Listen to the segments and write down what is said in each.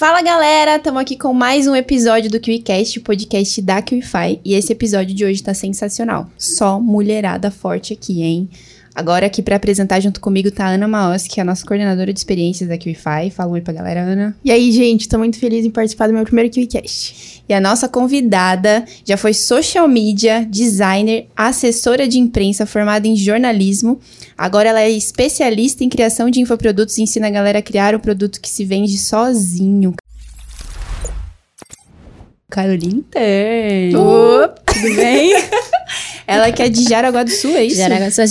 Fala galera, estamos aqui com mais um episódio do KiwiCast, o podcast da KiwiFi. E esse episódio de hoje tá sensacional. Só mulherada forte aqui, hein? Agora aqui para apresentar junto comigo tá a Ana Maos, que é a nossa coordenadora de experiências da KiwiFi. Fala um oi pra galera, Ana. E aí, gente, tô muito feliz em participar do meu primeiro KiwiCast. E a nossa convidada já foi social media, designer, assessora de imprensa formada em jornalismo. Agora ela é especialista em criação de infoprodutos e ensina a galera a criar o produto que se vende sozinho. Carolina Ter. Opa, tudo bem? Ela que é de Jaraguá do Sul, é isso? Jaraguá do Sul.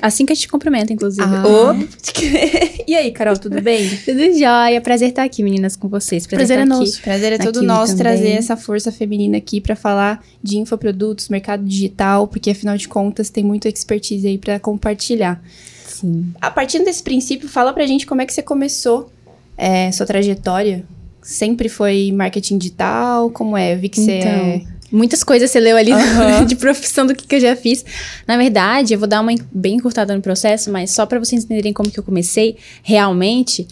Assim, que a gente cumprimenta, inclusive. Ah. E aí, Carol, tudo bem? tudo jóia. Prazer estar aqui, meninas, com vocês. Prazer estar é aqui. nosso. Prazer é todo Aqui nosso também. trazer essa força feminina aqui pra falar de infoprodutos, mercado digital, porque afinal de contas tem muita expertise aí pra compartilhar. Sim. A partir desse princípio, fala pra gente como é que você começou é, sua trajetória. Sempre foi marketing digital? Como é? Eu vi que você Então, é... Muitas coisas você leu ali Aham. de profissão do que, que eu já fiz. Na verdade, eu vou dar uma bem encurtada no processo, mas só pra vocês entenderem como que eu comecei, realmente,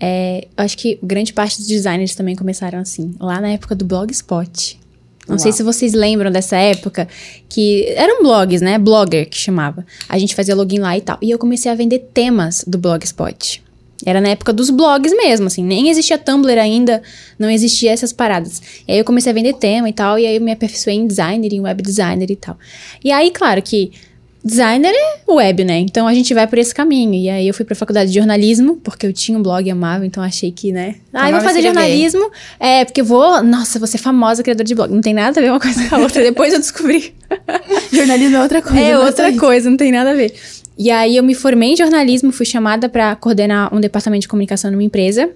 é, eu acho que grande parte dos designers também começaram assim, lá na época do Blogspot. Não sei Uau. se vocês lembram dessa época, que eram blogs, né? Blogger que chamava. A gente fazia login lá e tal. E eu comecei a vender temas do Blogspot. Era na época dos blogs mesmo, assim. Nem existia Tumblr ainda, não existia essas paradas. E aí eu comecei a vender tema e tal, e aí eu me aperfeiçoei em designer, em web designer e tal. E aí, claro que designer é web, né? Então a gente vai por esse caminho. E aí eu fui pra faculdade de jornalismo, porque eu tinha um blog e amava, então achei que, né? Ah, eu vou fazer jornalismo. É, porque eu vou. Nossa, vou ser famosa criadora de blog. Não tem nada a ver uma coisa com a outra. Depois eu descobri. Jornalismo é outra coisa. É né, outra coisa, não tem nada a ver. E aí eu me formei em jornalismo, fui chamada pra coordenar um departamento de comunicação numa empresa.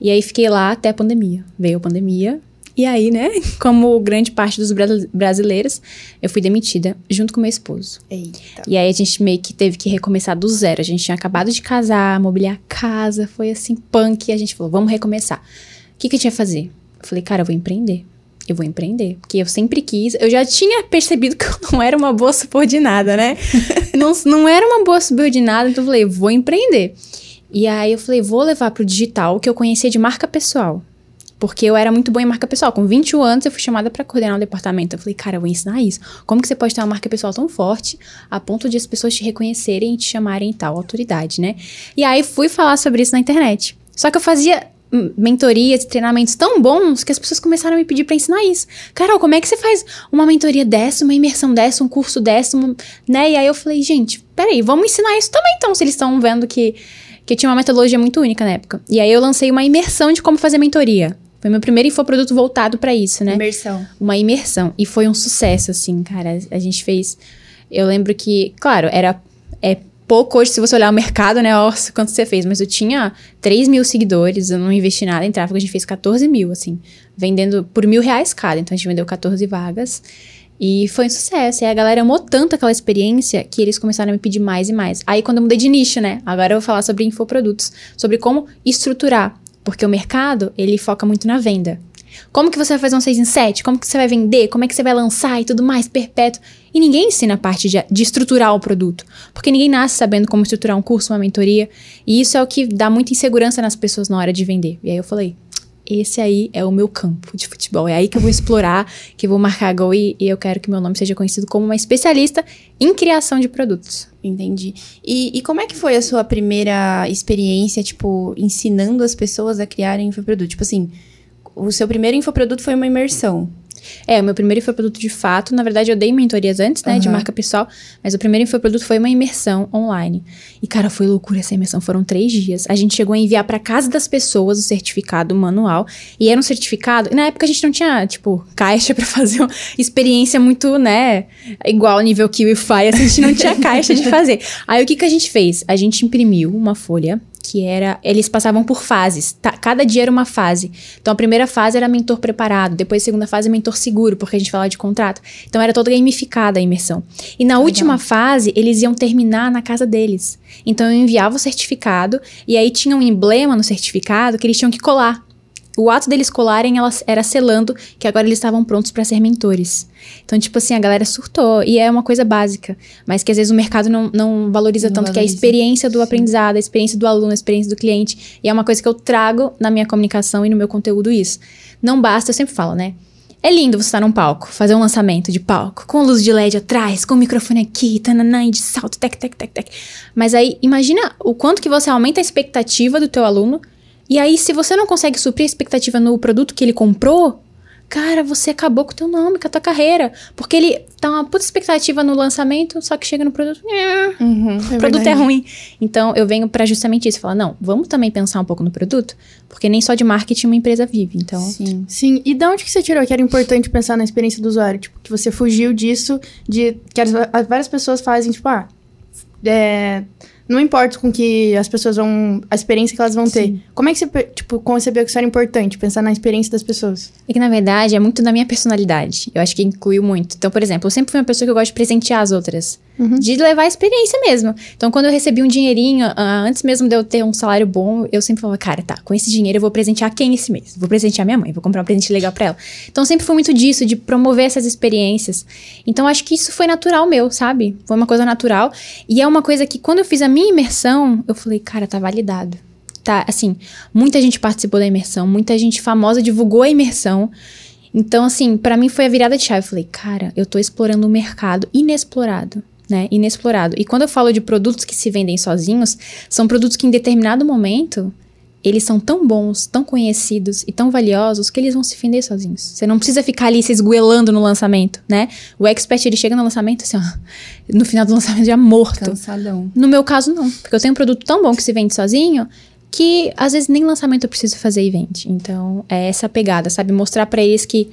E aí fiquei lá até a pandemia. Veio a pandemia. E aí, né, como grande parte dos bra- brasileiros, eu fui demitida junto com meu esposo. Eita. E aí a gente meio que teve que recomeçar do zero. A gente tinha acabado de casar, mobiliar a casa, foi assim, punk. E a gente falou, vamos recomeçar. O que, que a gente ia fazer? Eu falei, cara, eu vou empreender. Eu vou empreender. Porque eu sempre quis. Eu já tinha percebido que eu não era uma boa subordinada, né? não, não era uma boa subordinada, então eu falei, vou empreender. E aí eu falei, vou levar pro digital o que eu conhecia de marca pessoal. Porque eu era muito boa em marca pessoal. Com 21 anos, eu fui chamada pra coordenar um departamento. Eu falei, cara, eu vou ensinar isso. Como que você pode ter uma marca pessoal tão forte a ponto de as pessoas te reconhecerem e te chamarem tal autoridade, né? E aí fui falar sobre isso na internet. Só que eu fazia mentorias e treinamentos tão bons que as pessoas começaram a me pedir pra ensinar isso. Carol, como é que você faz uma mentoria dessa, uma imersão dessa, um curso dessa, uma- né? E aí eu falei, gente, peraí, vamos ensinar isso também então, se eles estão vendo que que tinha uma metodologia muito única na época. E aí eu lancei uma imersão de como fazer mentoria. Foi meu primeiro infoproduto voltado pra isso, né? Imersão. uma imersão. E foi um sucesso, assim, cara. A gente fez. Eu lembro que, claro, era é pouco hoje, se você olhar o mercado, né? Nossa, quanto você fez. Mas eu tinha 3 mil seguidores, eu não investi nada em tráfego, a gente fez 14 mil, assim, vendendo por mil reais cada. Então a gente vendeu 14 vagas. E foi um sucesso. E a galera amou tanto aquela experiência que eles começaram a me pedir mais e mais. Aí quando eu mudei de nicho, né? Agora eu vou falar sobre infoprodutos, sobre como estruturar. Porque o mercado, ele foca muito na venda. Como que você vai fazer um 6 em 7? Como que você vai vender? Como é que você vai lançar e tudo mais, perpétuo? E ninguém ensina a parte de, de estruturar o produto. Porque ninguém nasce sabendo como estruturar um curso, uma mentoria. E isso é o que dá muita insegurança nas pessoas na hora de vender. E aí eu falei, esse aí é o meu campo de futebol. É aí que eu vou explorar, que eu vou marcar gol e, e eu quero que meu nome seja conhecido como uma especialista em criação de produtos. Entendi. E, e como é que foi a sua primeira experiência, tipo, ensinando as pessoas a criarem infoproduto? Tipo assim, o seu primeiro infoproduto foi uma imersão. É, o meu primeiro infoproduto de fato, na verdade eu dei mentorias antes, né, de Aham. marca pessoal, mas o primeiro infoproduto foi uma imersão online. E cara, foi loucura essa imersão, foram três dias. A gente chegou a enviar pra casa das pessoas o certificado manual, e era um certificado, e na época a gente não tinha, tipo, caixa pra fazer uma experiência muito, né, igual nível KiwiFi, assim, a gente não tinha caixa de fazer. Aí o que que a gente fez? A gente imprimiu uma folha que era. Eles passavam por fases. tá? Cada dia era uma fase. Então a primeira fase era mentor preparado, depois a segunda fase mentor seguro, porque a gente falava de contrato. Então era toda gamificada a imersão. E na última fase, eles iam terminar na casa deles. Então eu enviava o certificado e aí tinha um emblema no certificado que eles tinham que colar. O ato deles colarem ela, era selando que agora eles estavam prontos para ser mentores. Então, tipo assim, a galera surtou. E é uma coisa básica, mas que às vezes o mercado não, não valoriza Não tanto, que é a valoriza. experiência do Sim. aprendizado, a experiência do aluno, a experiência do cliente. E é uma coisa que eu trago na minha comunicação e no meu conteúdo isso. Não basta, eu sempre falo, né? É lindo você estar num palco, fazer um lançamento de palco, com luz de LED atrás, com o microfone aqui, tananã, e de salto, tec, tec, tec, tec. Mas aí, imagina o quanto que você aumenta a expectativa do teu aluno. E aí, se você não consegue suprir a expectativa no produto que ele comprou, cara, você acabou com o teu nome, com a tua carreira. Porque ele tá uma puta expectativa no lançamento, só que chega no produto, "Nhã, Uhum. o produto é ruim. Então, eu venho pra justamente isso, falar, não, vamos também pensar um pouco no produto, porque nem só de marketing uma empresa vive. Então, Sim. Sim, e de onde que você tirou que era importante pensar na experiência do usuário? Tipo, que você fugiu disso, de que as, as várias pessoas fazem, tipo, ah, é, não importa com que as pessoas vão, a experiência que elas vão ter. Sim. Como é que você, tipo, concebeu que isso era importante, pensar na experiência das pessoas? É que, na verdade, é muito da minha personalidade. Eu acho que incluiu muito. Então, por exemplo, eu sempre fui uma pessoa que eu gosto de presentear as outras. De levar a experiência mesmo. Então, quando eu recebi um dinheirinho, ah, antes mesmo de eu ter um salário bom, eu sempre falava, cara, tá, com esse dinheiro eu vou presentear quem esse mês? Vou presentear minha mãe, vou comprar um presente legal pra ela. Então, sempre foi muito disso, de promover essas experiências. Então, acho que isso foi natural meu, sabe? Foi uma coisa natural. E é uma coisa que, quando eu fiz a minha imersão, eu falei, cara, tá validado. Tá, assim, muita gente participou da imersão, muita gente famosa divulgou a imersão. Então, assim, pra mim foi a virada de chave. Eu falei, cara, eu tô explorando um mercado inexplorado, né? Inexplorado. E quando eu falo de produtos que se vendem sozinhos, são produtos que em determinado momento eles são tão bons, tão conhecidos e tão valiosos que eles vão se vender sozinhos. Você não precisa ficar ali se esgoelando no lançamento, né? O expert ele chega no lançamento assim, ó, no final do lançamento já morto. Cansadão. No meu caso, não. Porque eu tenho um produto tão bom que se vende sozinho que às vezes nem lançamento eu preciso fazer e vende. Então, é essa pegada, sabe? Mostrar pra eles que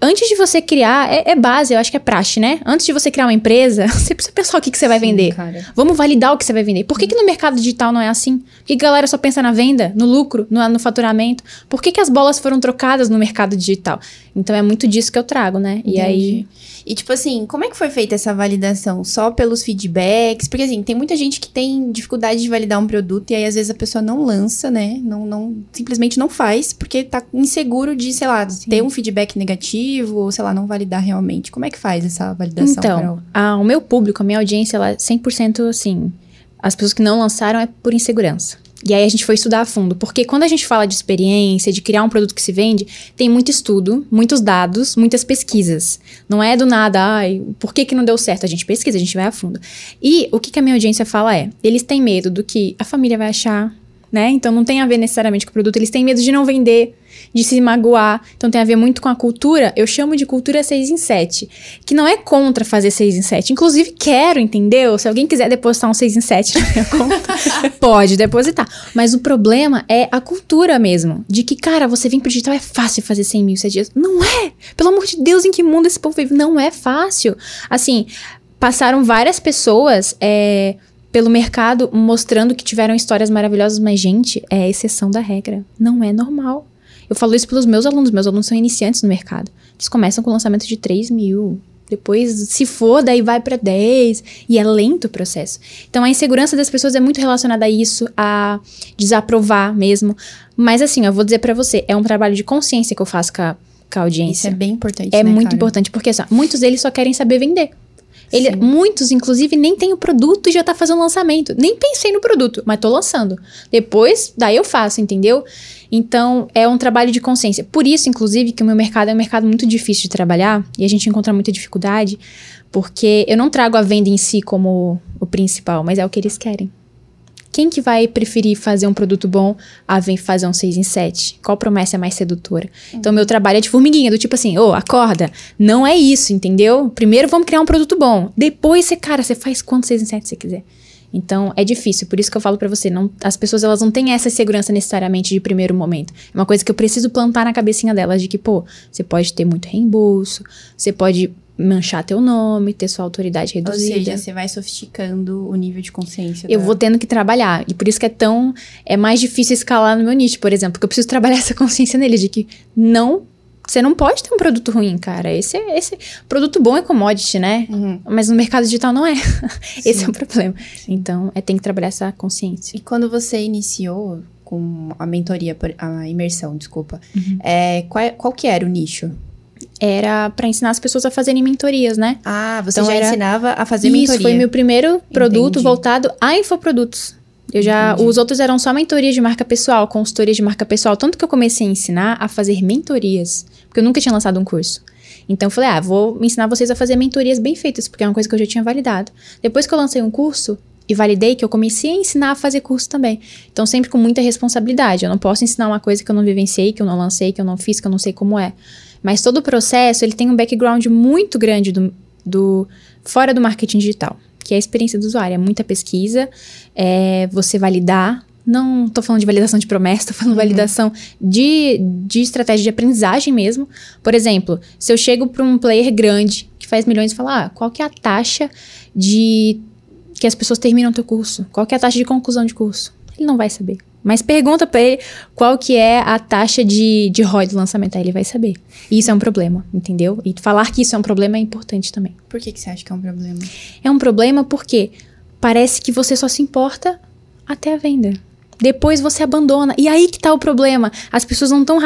antes de você criar, é, é base, eu acho que é praxe, né? Antes de você criar uma empresa, você precisa pensar o que, que você vai Sim, vender. cara. Vamos validar o que você vai vender. Por que, que no mercado digital não é assim? Por que, que a galera só pensa na venda, no lucro, no, no faturamento? Por que, que as bolas foram trocadas no mercado digital? Então é muito disso que eu trago, né? E aí. E tipo assim, como é que foi feita essa validação? Só pelos feedbacks? Porque assim, tem muita gente que tem dificuldade de validar um produto e aí às vezes a pessoa não lança, né? Não, não simplesmente não faz porque tá inseguro de, sei lá, ter um feedback negativo ou sei lá, não validar realmente. Como é que faz essa validação, Então, a- o meu público, a minha audiência, ela é 100% assim. As pessoas que não lançaram é por insegurança. E aí a gente foi estudar a fundo, porque quando a gente fala de experiência, de criar um produto que se vende, tem muito estudo, muitos dados, muitas pesquisas. Não é do nada, ai, por que que não deu certo? A gente pesquisa, a gente vai a fundo. E o que, que a minha audiência fala é, eles têm medo do que a família vai achar, né? Então não tem a ver necessariamente com o produto, eles têm medo de não vender, de se magoar. Então tem a ver muito com a cultura. Eu chamo de cultura 6 em 7, que não é contra fazer 6 em 7. Inclusive quero, entendeu? Se alguém quiser depositar um 6 em 7 na minha conta, pode depositar. Mas o problema é a cultura mesmo, de que, cara, você vem pro digital é fácil fazer 100 mil 7 dias. Não é! Pelo amor de Deus, em que mundo esse povo vive? Não é fácil. Assim, passaram várias pessoas é, pelo mercado mostrando que tiveram histórias maravilhosas, mas, gente, é exceção da regra. Não é normal. Eu falo isso pelos meus alunos. Meus alunos são iniciantes no mercado. Eles começam com lançamento de 3 mil. Depois, se for, daí vai para 10. E é lento o processo. Então, a insegurança das pessoas é muito relacionada a isso, a desaprovar mesmo. Mas, assim, eu vou dizer para você, é um trabalho de consciência que eu faço com a, com a audiência. Isso é bem importante, É né, muito cara? importante, porque assim, muitos deles só querem saber vender. Ele, Sim. muitos, inclusive, nem tem o produto e já tá fazendo lançamento. Nem pensei no produto, mas tô lançando. Depois, daí eu faço, entendeu? Então, é um trabalho de consciência. Por isso, inclusive, que o meu mercado é um mercado muito difícil de trabalhar e a gente encontra muita dificuldade, porque eu não trago a venda em si como o principal, mas é o que eles querem. Quem que vai preferir fazer um produto bom a vem fazer um 6 em 7? Qual promessa é mais sedutora? Então, meu trabalho é de formiguinha, do tipo assim, ô, acorda. Não é isso, entendeu? Primeiro vamos criar um produto bom. Depois você, cara, você faz quantos 6 em 7 você quiser. Então, é difícil. Por isso que eu falo pra você, não, as pessoas elas não têm essa segurança necessariamente de primeiro momento. É uma coisa que eu preciso plantar na cabecinha delas de que, pô, você pode ter muito reembolso, você pode manchar teu nome, ter sua autoridade Ou reduzida. seja, você vai sofisticando o nível de consciência. Eu da- vou tendo que trabalhar. E por isso que é tão. É mais difícil escalar no meu nicho, por exemplo. Porque eu preciso trabalhar essa consciência nele de que não. Você não pode ter um produto ruim, cara. Esse, é- esse produto bom é commodity, né? Uhum. Mas no mercado digital não é. Esse Sim. é o problema. Então, é tem que trabalhar essa consciência. E quando você iniciou com a mentoria, a imersão, desculpa. Uhum. É, qual, qual que era o nicho? Era pra ensinar as pessoas a fazerem mentorias, né? Ah, você Então já era- ensinava a fazer Isso mentoria. foi meu primeiro produto Entendi. voltado a infoprodutos. Eu já, Entendi. os outros eram só mentorias de marca pessoal, consultorias de marca pessoal, tanto que eu comecei a ensinar a fazer mentorias, porque eu nunca tinha lançado um curso. Então eu falei, ah, vou ensinar vocês a fazer mentorias bem feitas, porque é uma coisa que eu já tinha validado. Depois que eu lancei um curso e validei, que eu comecei a ensinar a fazer curso também. Então sempre com muita responsabilidade. Eu não posso ensinar uma coisa que eu não vivenciei, que eu não lancei, que eu não fiz, que eu não sei como é. Mas todo o processo, ele tem um background muito grande do, do fora do marketing digital, que é a experiência do usuário. É muita pesquisa, é você validar. Não tô falando de validação de promessa, tô falando validação de, de estratégia de aprendizagem mesmo. Por exemplo, se eu chego para um player grande que faz milhões e falar, ah, qual que é a taxa de que as pessoas terminam teu curso? Qual que é a taxa de conclusão de curso? Ele não vai saber. Mas pergunta pra ele qual que é a taxa de, de ROI do lançamento, aí ele vai saber. E isso é um problema, entendeu? E falar que isso é um problema é importante também. Por que, que você acha que é um problema? É um problema porque parece que você só se importa até a venda. Depois você abandona. E aí que tá o problema. As pessoas não estão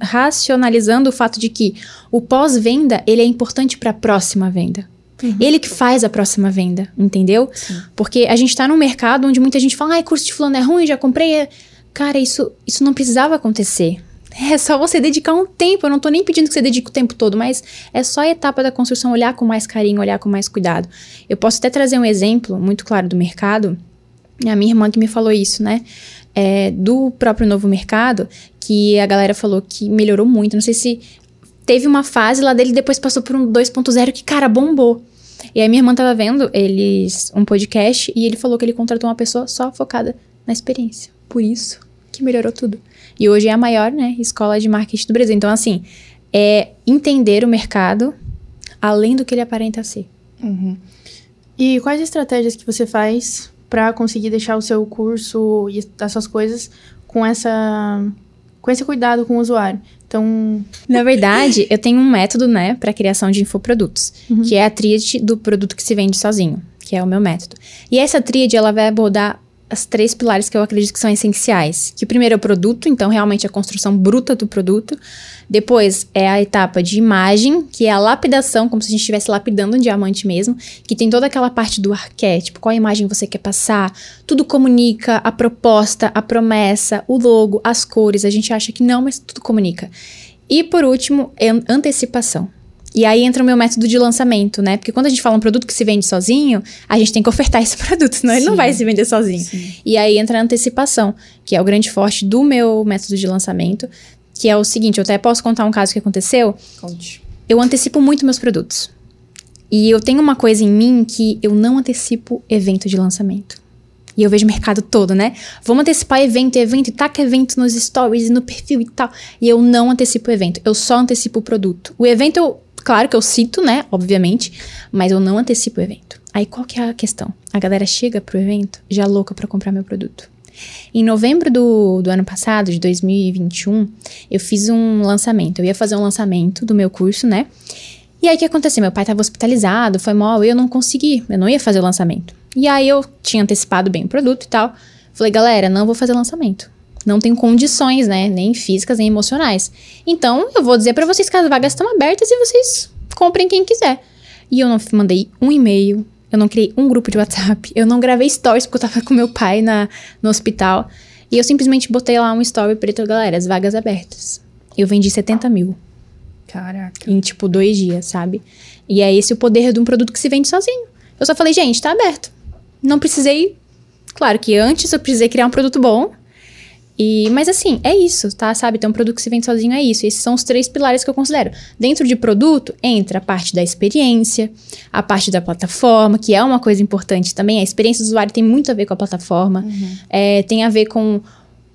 racionalizando o fato de que o pós-venda, ele é importante para a próxima venda. Ele que faz a próxima venda, entendeu? Porque a gente tá num mercado onde muita gente fala, ai, curso de fulano é ruim, já comprei. Cara, isso, isso não precisava acontecer. É só você dedicar um tempo. Eu não tô nem pedindo que você dedique o tempo todo, mas é só a etapa da construção olhar com mais carinho, olhar com mais cuidado. Eu posso até trazer um exemplo muito claro do mercado. A minha irmã que me falou isso, né? É, do próprio novo mercado, que a galera falou que melhorou muito. Não sei se teve uma fase lá dele, depois passou por um 2.0 que, cara, bombou. E aí minha irmã tava vendo eles um podcast e ele falou que ele contratou uma pessoa só focada na experiência. Por isso que melhorou tudo. E hoje é a maior, né, escola de marketing do Brasil. Então, assim, é entender o mercado além do que ele aparenta ser. Uhum. E quais estratégias que você faz para conseguir deixar o seu curso e as suas coisas com essa com esse cuidado com o usuário? Então, Na verdade, eu tenho um método, né, para criação de infoprodutos, que é a tríade do produto que se vende sozinho, que é o meu método. E essa tríade, ela vai abordar as três pilares que eu acredito que são essenciais. Que o primeiro é o produto, então realmente a construção bruta do produto. Depois é a etapa de imagem, que é a lapidação, como se a gente estivesse lapidando um diamante mesmo, que tem toda aquela parte do arquétipo, qual imagem você quer passar, tudo comunica, a proposta, a promessa, o logo, as cores. A gente acha que não, mas tudo comunica. E por último, é antecipação. E aí entra o meu método de lançamento, né? Porque quando a gente fala um produto que se vende sozinho, a gente tem que ofertar esse produto, senão ele não Sim. vai se vender sozinho. Sim. E aí entra a antecipação, que é o grande forte do meu método de lançamento, que é o seguinte, eu até posso contar um caso que aconteceu. Conte. Eu antecipo muito meus produtos. E eu tenho uma coisa em mim que eu não antecipo evento de lançamento. E eu vejo o mercado todo, né? Vamos antecipar evento, evento, e taca evento nos stories e no perfil e tal. E eu não antecipo o evento, eu só antecipo o produto. O evento, eu, claro que eu cito, né? Obviamente, mas eu não antecipo o evento. Aí qual que é a questão? A galera chega pro evento já louca pra comprar meu produto. Em novembro do, do ano passado, de 2021, eu fiz um lançamento. Eu ia fazer um lançamento do meu curso, né? E aí o que aconteceu? Meu pai estava hospitalizado, foi mal, eu não consegui, eu não ia fazer o lançamento. E aí eu tinha antecipado bem o produto e tal. Falei, galera, não vou fazer lançamento. Não tenho condições, né? Nem físicas, nem emocionais. Então, eu vou dizer para vocês que as vagas estão abertas e vocês comprem quem quiser. E eu não mandei um e-mail, eu não criei um grupo de WhatsApp, eu não gravei stories porque eu tava com meu pai na, no hospital. E eu simplesmente botei lá um story preto, galera, as vagas abertas. Eu vendi 70 mil Caraca. em tipo dois dias, sabe? E é esse o poder de um produto que se vende sozinho. Eu só falei, gente, tá aberto. Não precisei. Claro que antes eu precisei criar um produto bom. E, mas assim, é isso, tá? Sabe? Então, um produto que se vende sozinho é isso. Esses são os três pilares que eu considero. Dentro de produto, entra a parte da experiência, a parte da plataforma, que é uma coisa importante também. A experiência do usuário tem muito a ver com a plataforma. É, tem a ver com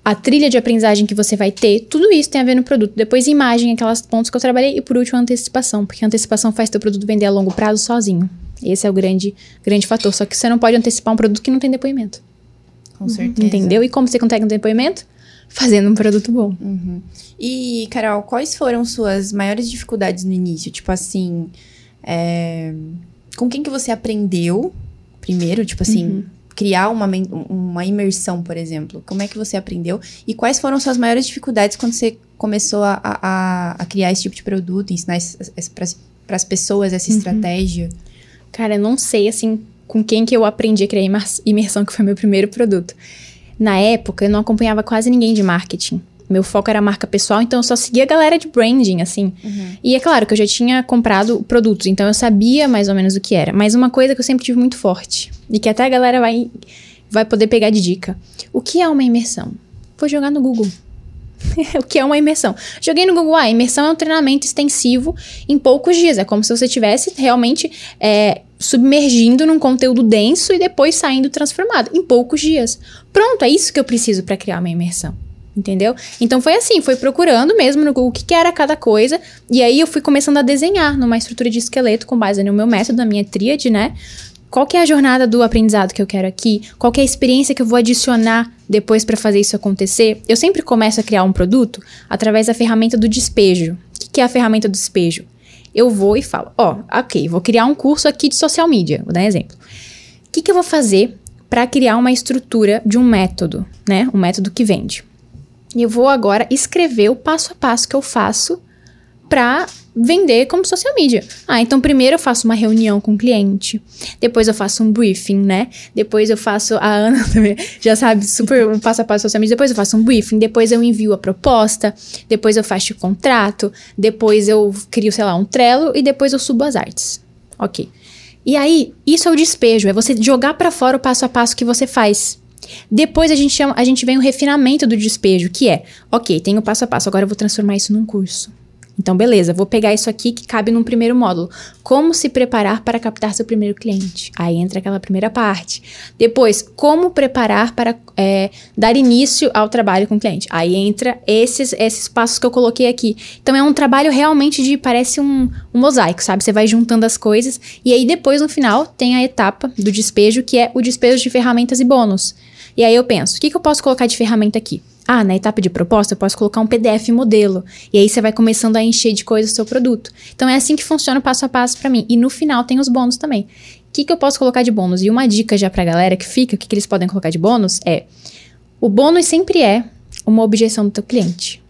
a trilha de aprendizagem que você vai ter, tudo isso tem a ver no produto. Depois, imagem, aquelas pontos que eu trabalhei. E por último, a antecipação, porque a antecipação faz teu produto vender a longo prazo sozinho. Esse é o grande, grande fator. Só que você não pode antecipar um produto que não tem depoimento. Com certeza. Entendeu? E como você consegue um depoimento? Fazendo um produto bom. Uhum. E, Carol, quais foram suas maiores dificuldades no início? Tipo assim, é, com quem que você aprendeu primeiro? Tipo assim, criar uma, uma imersão, por exemplo? Como é que você aprendeu? E quais foram suas maiores dificuldades quando você começou a, a, a- criar esse tipo de produto, ensinar para as pessoas essa estratégia? Cara, eu não sei, assim, com quem que eu aprendi a criar imers- imersão, que foi meu primeiro produto. Na época, eu não acompanhava quase ninguém de marketing. Meu foco era marca pessoal, então eu só seguia a galera de branding, assim. E é claro que eu já tinha comprado produtos, então eu sabia mais ou menos o que era. Mas uma coisa que eu sempre tive muito forte, e que até a galera vai, vai poder pegar de dica. O que é uma imersão? Vou jogar no Google. o que é uma imersão? Joguei no Google, ah, imersão é um treinamento extensivo em poucos dias. É como se você estivesse realmente é, submergindo num conteúdo denso e depois saindo transformado em poucos dias. Pronto, é isso que eu preciso para criar uma imersão. Entendeu? Então foi assim, foi procurando mesmo no Google o que, que era cada coisa. E aí eu fui começando a desenhar numa estrutura de esqueleto com base no meu método, na minha tríade, né? Qual que é a jornada do aprendizado que eu quero aqui? Qual que é a experiência que eu vou adicionar depois para fazer isso acontecer? Eu sempre começo a criar um produto através da ferramenta do despejo. O que, que é a ferramenta do despejo? Eu vou e falo, ó, ok, vou criar um curso aqui de social media, vou dar um exemplo. O que, que eu vou fazer para criar uma estrutura de um método, né? Um método que vende. E eu vou agora escrever o passo a passo que eu faço para vender como social media. Ah, então primeiro eu faço uma reunião com o cliente, depois eu faço um briefing, né? Depois eu faço a Ana também já sabe super um passo a passo social media, depois eu faço um briefing, depois eu envio a proposta, depois eu faço o contrato, depois eu crio, sei lá, um Trello e depois eu subo as artes. OK. E aí, isso é o despejo, é você jogar para fora o passo a passo que você faz. Depois a gente chama, a gente vem o refinamento do despejo, que é, ok, tem o passo a passo, agora eu vou transformar isso num curso. Então, beleza, vou pegar isso aqui que cabe num primeiro módulo. Como se preparar para captar seu primeiro cliente? Aí entra aquela primeira parte. Depois, como preparar para é, dar início ao trabalho com o cliente? Aí entra esses, esses passos que eu coloquei aqui. Então, é um trabalho realmente de, parece um, um mosaico, sabe? Você vai juntando as coisas. E aí, depois, no final, tem a etapa do despejo, que é o despejo de ferramentas e bônus. E aí eu penso, o que, que eu posso colocar de ferramenta aqui? Ah, na etapa de proposta eu posso colocar um PDF modelo. E aí você vai começando a encher de coisas o seu produto. Então é assim que funciona o passo a passo para mim. E no final tem os bônus também. O que, que eu posso colocar de bônus? E uma dica já pra galera que fica, o que, que eles podem colocar de bônus é: o bônus sempre é uma objeção do teu cliente.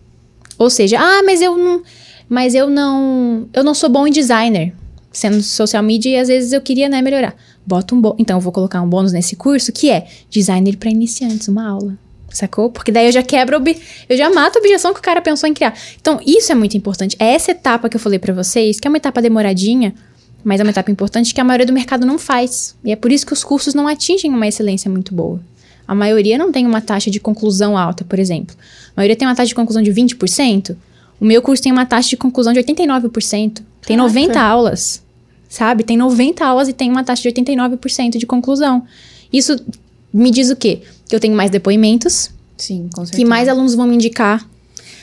Ou seja, ah, mas eu não. Mas eu não. Eu não sou bom em designer. Sendo social media e às vezes eu queria né, melhorar. Bota um bônus. Então eu vou colocar um bônus nesse curso que é designer para iniciantes, uma aula. Sacou? Porque daí eu já quebro, eu já mato a objeção que o cara pensou em criar. Então, isso é muito importante. É essa etapa que eu falei para vocês, que é uma etapa demoradinha, mas é uma etapa importante que a maioria do mercado não faz. E é por isso que os cursos não atingem uma excelência muito boa. A maioria não tem uma taxa de conclusão alta, por exemplo. A maioria tem uma taxa de conclusão de 20%. O meu curso tem uma taxa de conclusão de 89%. Tem Caraca. 90 aulas, sabe? Tem 90 aulas e tem uma taxa de 89% de conclusão. Isso me diz o quê? Que eu tenho mais depoimentos, Sim, com certeza. que mais alunos vão me indicar,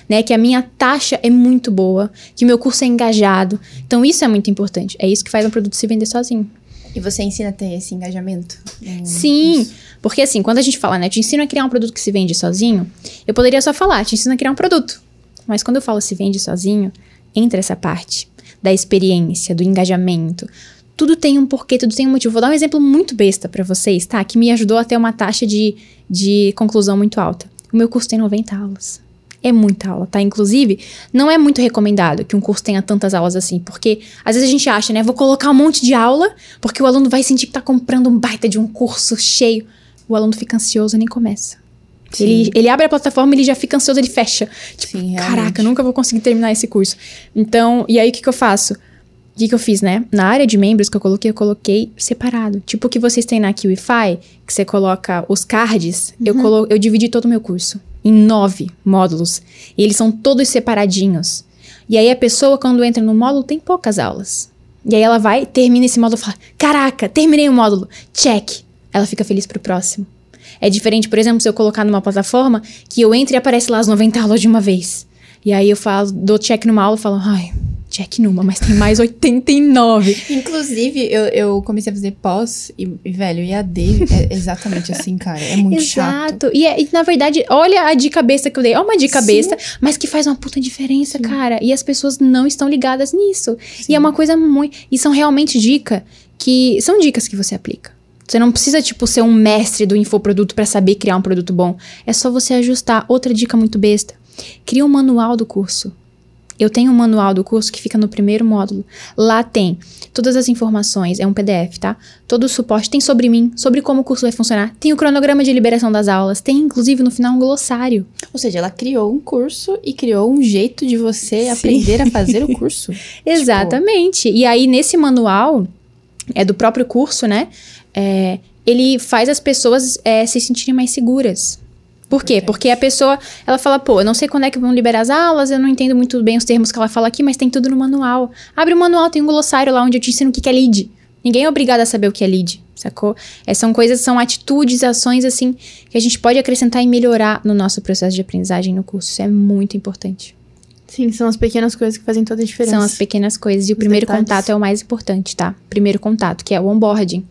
né? Que a minha taxa é muito boa, que meu curso é engajado. Então, isso é muito importante. É isso que faz um produto se vender sozinho. E você ensina a ter esse engajamento? Sim, porque assim, quando a gente fala, né, te ensino a criar um produto que se vende sozinho, eu poderia só falar, te ensino a criar um produto. Mas quando eu falo se vende sozinho, entra essa parte da experiência, do engajamento. Tudo tem um porquê, tudo tem um motivo. Vou dar um exemplo muito besta pra vocês, tá? Que me ajudou a ter uma taxa de, de conclusão muito alta. O meu curso tem 90 aulas. É muita aula, tá? Inclusive, não é muito recomendado que um curso tenha tantas aulas assim, porque às vezes a gente acha, né? Vou colocar um monte de aula, porque o aluno vai sentir que tá comprando um baita de um curso cheio. O aluno fica ansioso e nem começa. Sim. Ele, ele abre a plataforma, ele já fica ansioso, ele fecha. Tipo, Sim, caraca, eu nunca vou conseguir terminar esse curso. Então, e aí o que, que eu faço? O que, que eu fiz, né? Na área de membros que eu coloquei, eu coloquei separado. Tipo o que vocês têm na QIFI, que você coloca os cards, eu, colo eu dividi todo o meu curso em nove módulos. E eles são todos separadinhos. E aí a pessoa, quando entra no módulo, tem poucas aulas. E aí ela vai, termina esse módulo e fala: Caraca, terminei o módulo. Check. Ela fica feliz pro próximo. É diferente, por exemplo, se eu colocar numa plataforma que eu entro e aparece lá as 90 aulas de uma vez. E aí eu falo, dou check numa aula e falo, ai, check numa, mas tem mais 89. Inclusive, eu, eu comecei a fazer pós e, e, velho, EAD é exatamente assim, cara. É muito chato. Exato. E, é- e, na verdade, olha a dica besta que eu dei. É uma dica Sim. besta, mas que faz uma puta diferença, cara. E as pessoas não estão ligadas nisso. E é uma coisa muito. E são realmente dica que. São dicas que você aplica. Você não precisa, tipo, ser um mestre do infoproduto para saber criar um produto bom. É só você ajustar. Outra dica muito besta. Cria um manual do curso. Eu tenho um manual do curso que fica no primeiro módulo. Lá tem todas as informações, é um PDF, tá? Todo o suporte tem sobre mim, sobre como o curso vai funcionar. Tem o cronograma de liberação das aulas, tem inclusive no final um glossário. Ou seja, ela criou um curso e criou um jeito de você Sim. aprender a fazer o curso. Exatamente. E aí, nesse manual, é do próprio curso, né? É, ele faz as pessoas é, se sentirem mais seguras. Por quê? Porque a pessoa, ela fala, pô, eu não sei quando é que vão liberar as aulas, eu não entendo muito bem os termos que ela fala aqui, mas tem tudo no manual. Abre o manual, tem um glossário lá onde eu te ensino o que é lead. Ninguém é obrigado a saber o que é lead, sacou? É, são coisas, são atitudes, ações, assim, que a gente pode acrescentar e melhorar no nosso processo de aprendizagem no curso. Isso é muito importante. Sim, são as pequenas coisas que fazem toda a diferença. São as pequenas coisas. E o Os primeiro detalhes. contato é o mais importante, tá? Primeiro contato, que é o onboarding.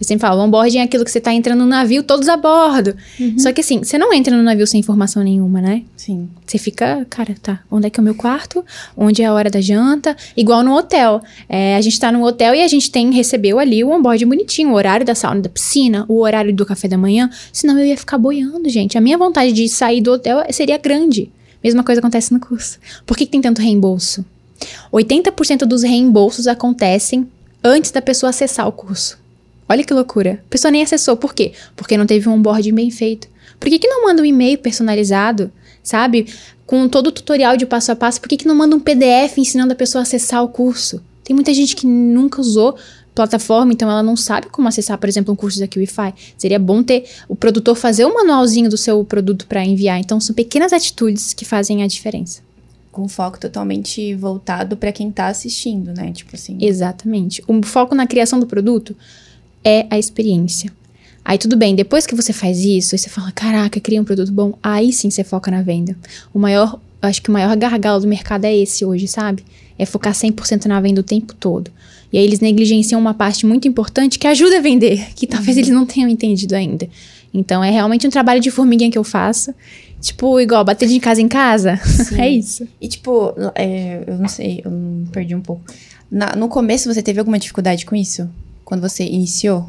Eu sempre falo, onboarding é aquilo que você tá entrando no navio todos a bordo. Só que assim, você não entra no navio sem informação nenhuma, né? Sim. Você fica, cara, tá, onde é que é o meu quarto? Onde é a hora da janta? Igual no hotel. É, a gente tá no hotel e a gente tem, recebeu ali o onboard bonitinho, o horário da sauna da piscina, o horário do café da manhã. Senão eu ia ficar boiando, gente. A minha vontade de sair do hotel seria grande. Mesma coisa acontece no curso. Por que, que tem tanto reembolso? 80% dos reembolsos acontecem antes da pessoa acessar o curso. Olha que loucura. A pessoa nem acessou. Por quê? Porque não teve um onboarding bem feito. Por que, que não manda um e-mail personalizado, sabe? Com todo o tutorial de passo a passo. Por que, que não manda um PDF ensinando a pessoa a acessar o curso? Tem muita gente que nunca usou plataforma, então ela não sabe como acessar, por exemplo, um curso da QIFI. Seria bom ter o produtor fazer um manualzinho do seu produto para enviar. Então, são pequenas atitudes que fazem a diferença. Com foco totalmente voltado pra quem tá assistindo, né? Tipo assim. Exatamente. O foco na criação do produto é a experiência. Aí tudo bem, depois que você faz isso, aí você fala, caraca, cria um produto bom, aí sim você foca na venda. O maior, acho que o maior gargalo do mercado é esse hoje, sabe? É focar 100% na venda o tempo todo. E aí eles negligenciam uma parte muito importante que ajuda a vender, que talvez eles não tenham entendido ainda. Então é realmente um trabalho de formiguinha que eu faço. Tipo, igual bater de casa em casa. É isso. E tipo, é, eu não sei, eu perdi um pouco. Na- no começo você teve alguma dificuldade com isso? Quando você iniciou?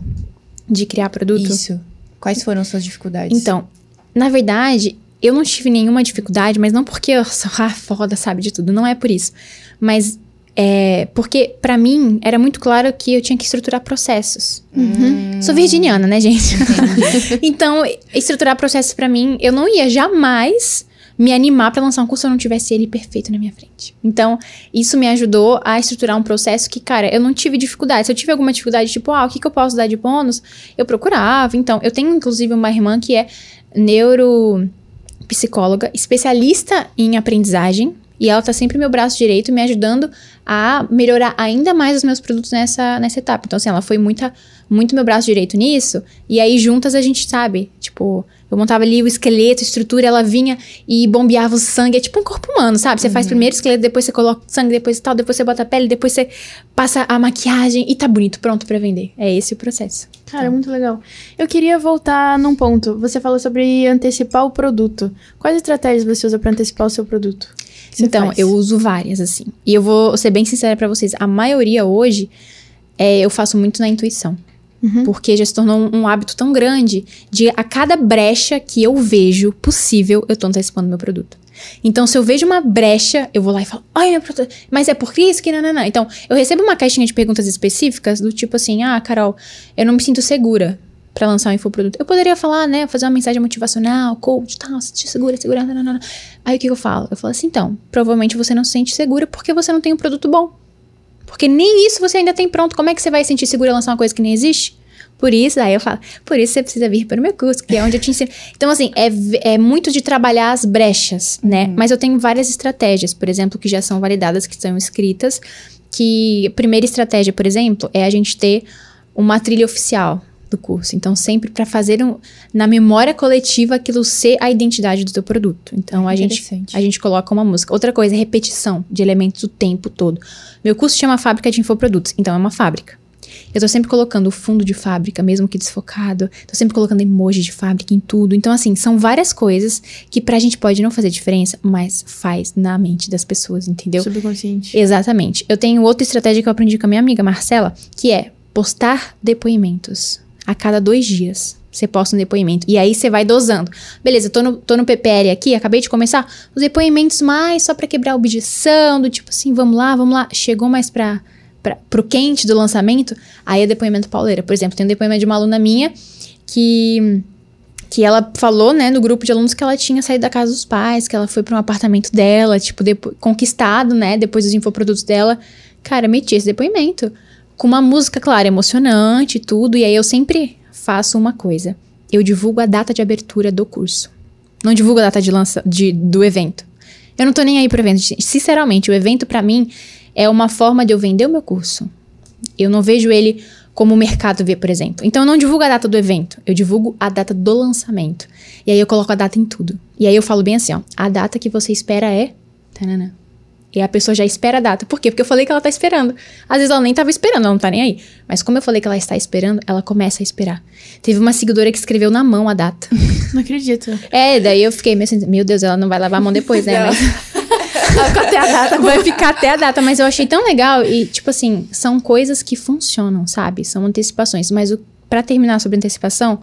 De criar produto. Isso. Quais foram suas dificuldades? Então, na verdade, eu não tive nenhuma dificuldade, mas não porque eu sou ah, foda, sabe de tudo, não é por isso. Mas é porque pra mim era muito claro que eu tinha que estruturar processos. Hum, Sou virginiana, né, gente? então, estruturar processos pra mim, eu não ia jamais me animar pra lançar um curso se eu não tivesse ele perfeito na minha frente. Então, isso me ajudou a estruturar um processo que, cara, eu não tive dificuldade. Se eu tive alguma dificuldade, tipo, ah, o que, que eu posso dar de bônus? Eu procurava. Então, eu tenho inclusive uma irmã que é neuropsicóloga, especialista em aprendizagem. E ela tá sempre meu braço direito, me ajudando a melhorar ainda mais os meus produtos nessa, nessa etapa. Então, assim, ela foi muita, muito meu braço direito nisso. E aí, juntas, a gente sabe, tipo, eu montava ali o esqueleto, a estrutura, ela vinha e bombeava o sangue. É tipo um corpo humano, sabe? Você faz primeiro o esqueleto, depois você coloca o sangue, depois tal, depois você bota a pele, depois você passa a maquiagem e tá bonito, pronto pra vender. É esse o processo. Cara, muito legal. Eu queria voltar num ponto. Você falou sobre antecipar o produto. Quais estratégias você usa pra antecipar o seu produto? Você então, faz? eu uso várias, assim. E eu vou ser bem sincera pra vocês. A maioria hoje, é, eu faço muito na intuição. Uhum. Porque já se tornou um, um hábito tão grande de a cada brecha que eu vejo possível, eu tô antecipando meu produto. Então, se eu vejo uma brecha, eu vou lá e falo, ai, meu produto, mas é por isso que não, não, não. Então, eu recebo uma caixinha de perguntas específicas do tipo assim, ah, Carol, eu não me sinto segura pra lançar um infoproduto. Eu poderia falar, né, fazer uma mensagem motivacional, coach, tal, se te segura, segura, não, não, não. Aí o que eu falo? Eu falo assim, então, provavelmente você não se sente segura porque você não tem um produto bom. Porque nem isso você ainda tem pronto. Como é que você vai se sentir segura lançar uma coisa que nem existe? Por isso, aí eu falo, por isso você precisa vir para o meu curso, que é onde eu te ensino. Então, assim, é, é muito de trabalhar as brechas, né? Mas eu tenho várias estratégias, por exemplo, que já são validadas, que são escritas. Que a primeira estratégia, por exemplo, é a gente ter uma trilha oficial do curso. Então, sempre para fazer um, na memória coletiva aquilo ser a identidade do teu produto. Então, a gente a gente coloca uma música. Outra coisa é repetição de elementos o tempo todo. Meu curso chama Fábrica de Infoprodutos, então é uma fábrica. Eu tô sempre colocando o fundo de fábrica, mesmo que desfocado. Tô sempre colocando emoji de fábrica em tudo. Então, assim, são várias coisas que pra gente pode não fazer diferença, mas faz na mente das pessoas, entendeu? Subconsciente. Exatamente. Eu tenho outra estratégia que eu aprendi com a minha amiga Marcela, que é postar depoimentos. A cada dois dias, você posta um depoimento. E aí você vai dosando. Beleza, tô no, tô no PPL aqui, acabei de começar. Os depoimentos mais só pra quebrar a objeção, do tipo assim, vamos lá, vamos lá. Chegou mais pra, pra, pro quente do lançamento, aí é depoimento pauleira. Por exemplo, tem um depoimento de uma aluna minha que que ela falou, né, no grupo de alunos que ela tinha saído da casa dos pais, que ela foi para um apartamento dela, tipo, conquistado, né, depois dos infoprodutos dela. Cara, meti esse depoimento com uma música, claro, emocionante e tudo, e aí eu sempre faço uma coisa. Eu divulgo a data de abertura do curso. Não divulgo a data de lança de, do evento. Eu não tô nem aí pro evento. Sinceramente, o evento para mim é uma forma de eu vender o meu curso. Eu não vejo ele como o mercado vê, por exemplo. Então eu não divulgo a data do evento, eu divulgo a data do lançamento. E aí eu coloco a data em tudo. E aí eu falo bem assim, ó, a data que você espera é. E a pessoa já espera a data. Por quê? Porque eu falei que ela tá esperando. Às vezes ela nem tava esperando, ela não tá nem aí. Mas como eu falei que ela está esperando, ela começa a esperar. Teve uma seguidora que escreveu na mão a data. Não acredito. É, daí eu fiquei meio assim, meu Deus, ela não vai lavar a mão depois, né? Mas... até a data. Vai ficar até a data, mas eu achei tão legal e, tipo assim, são coisas que funcionam, sabe? São antecipações. Mas o, pra terminar sobre antecipação,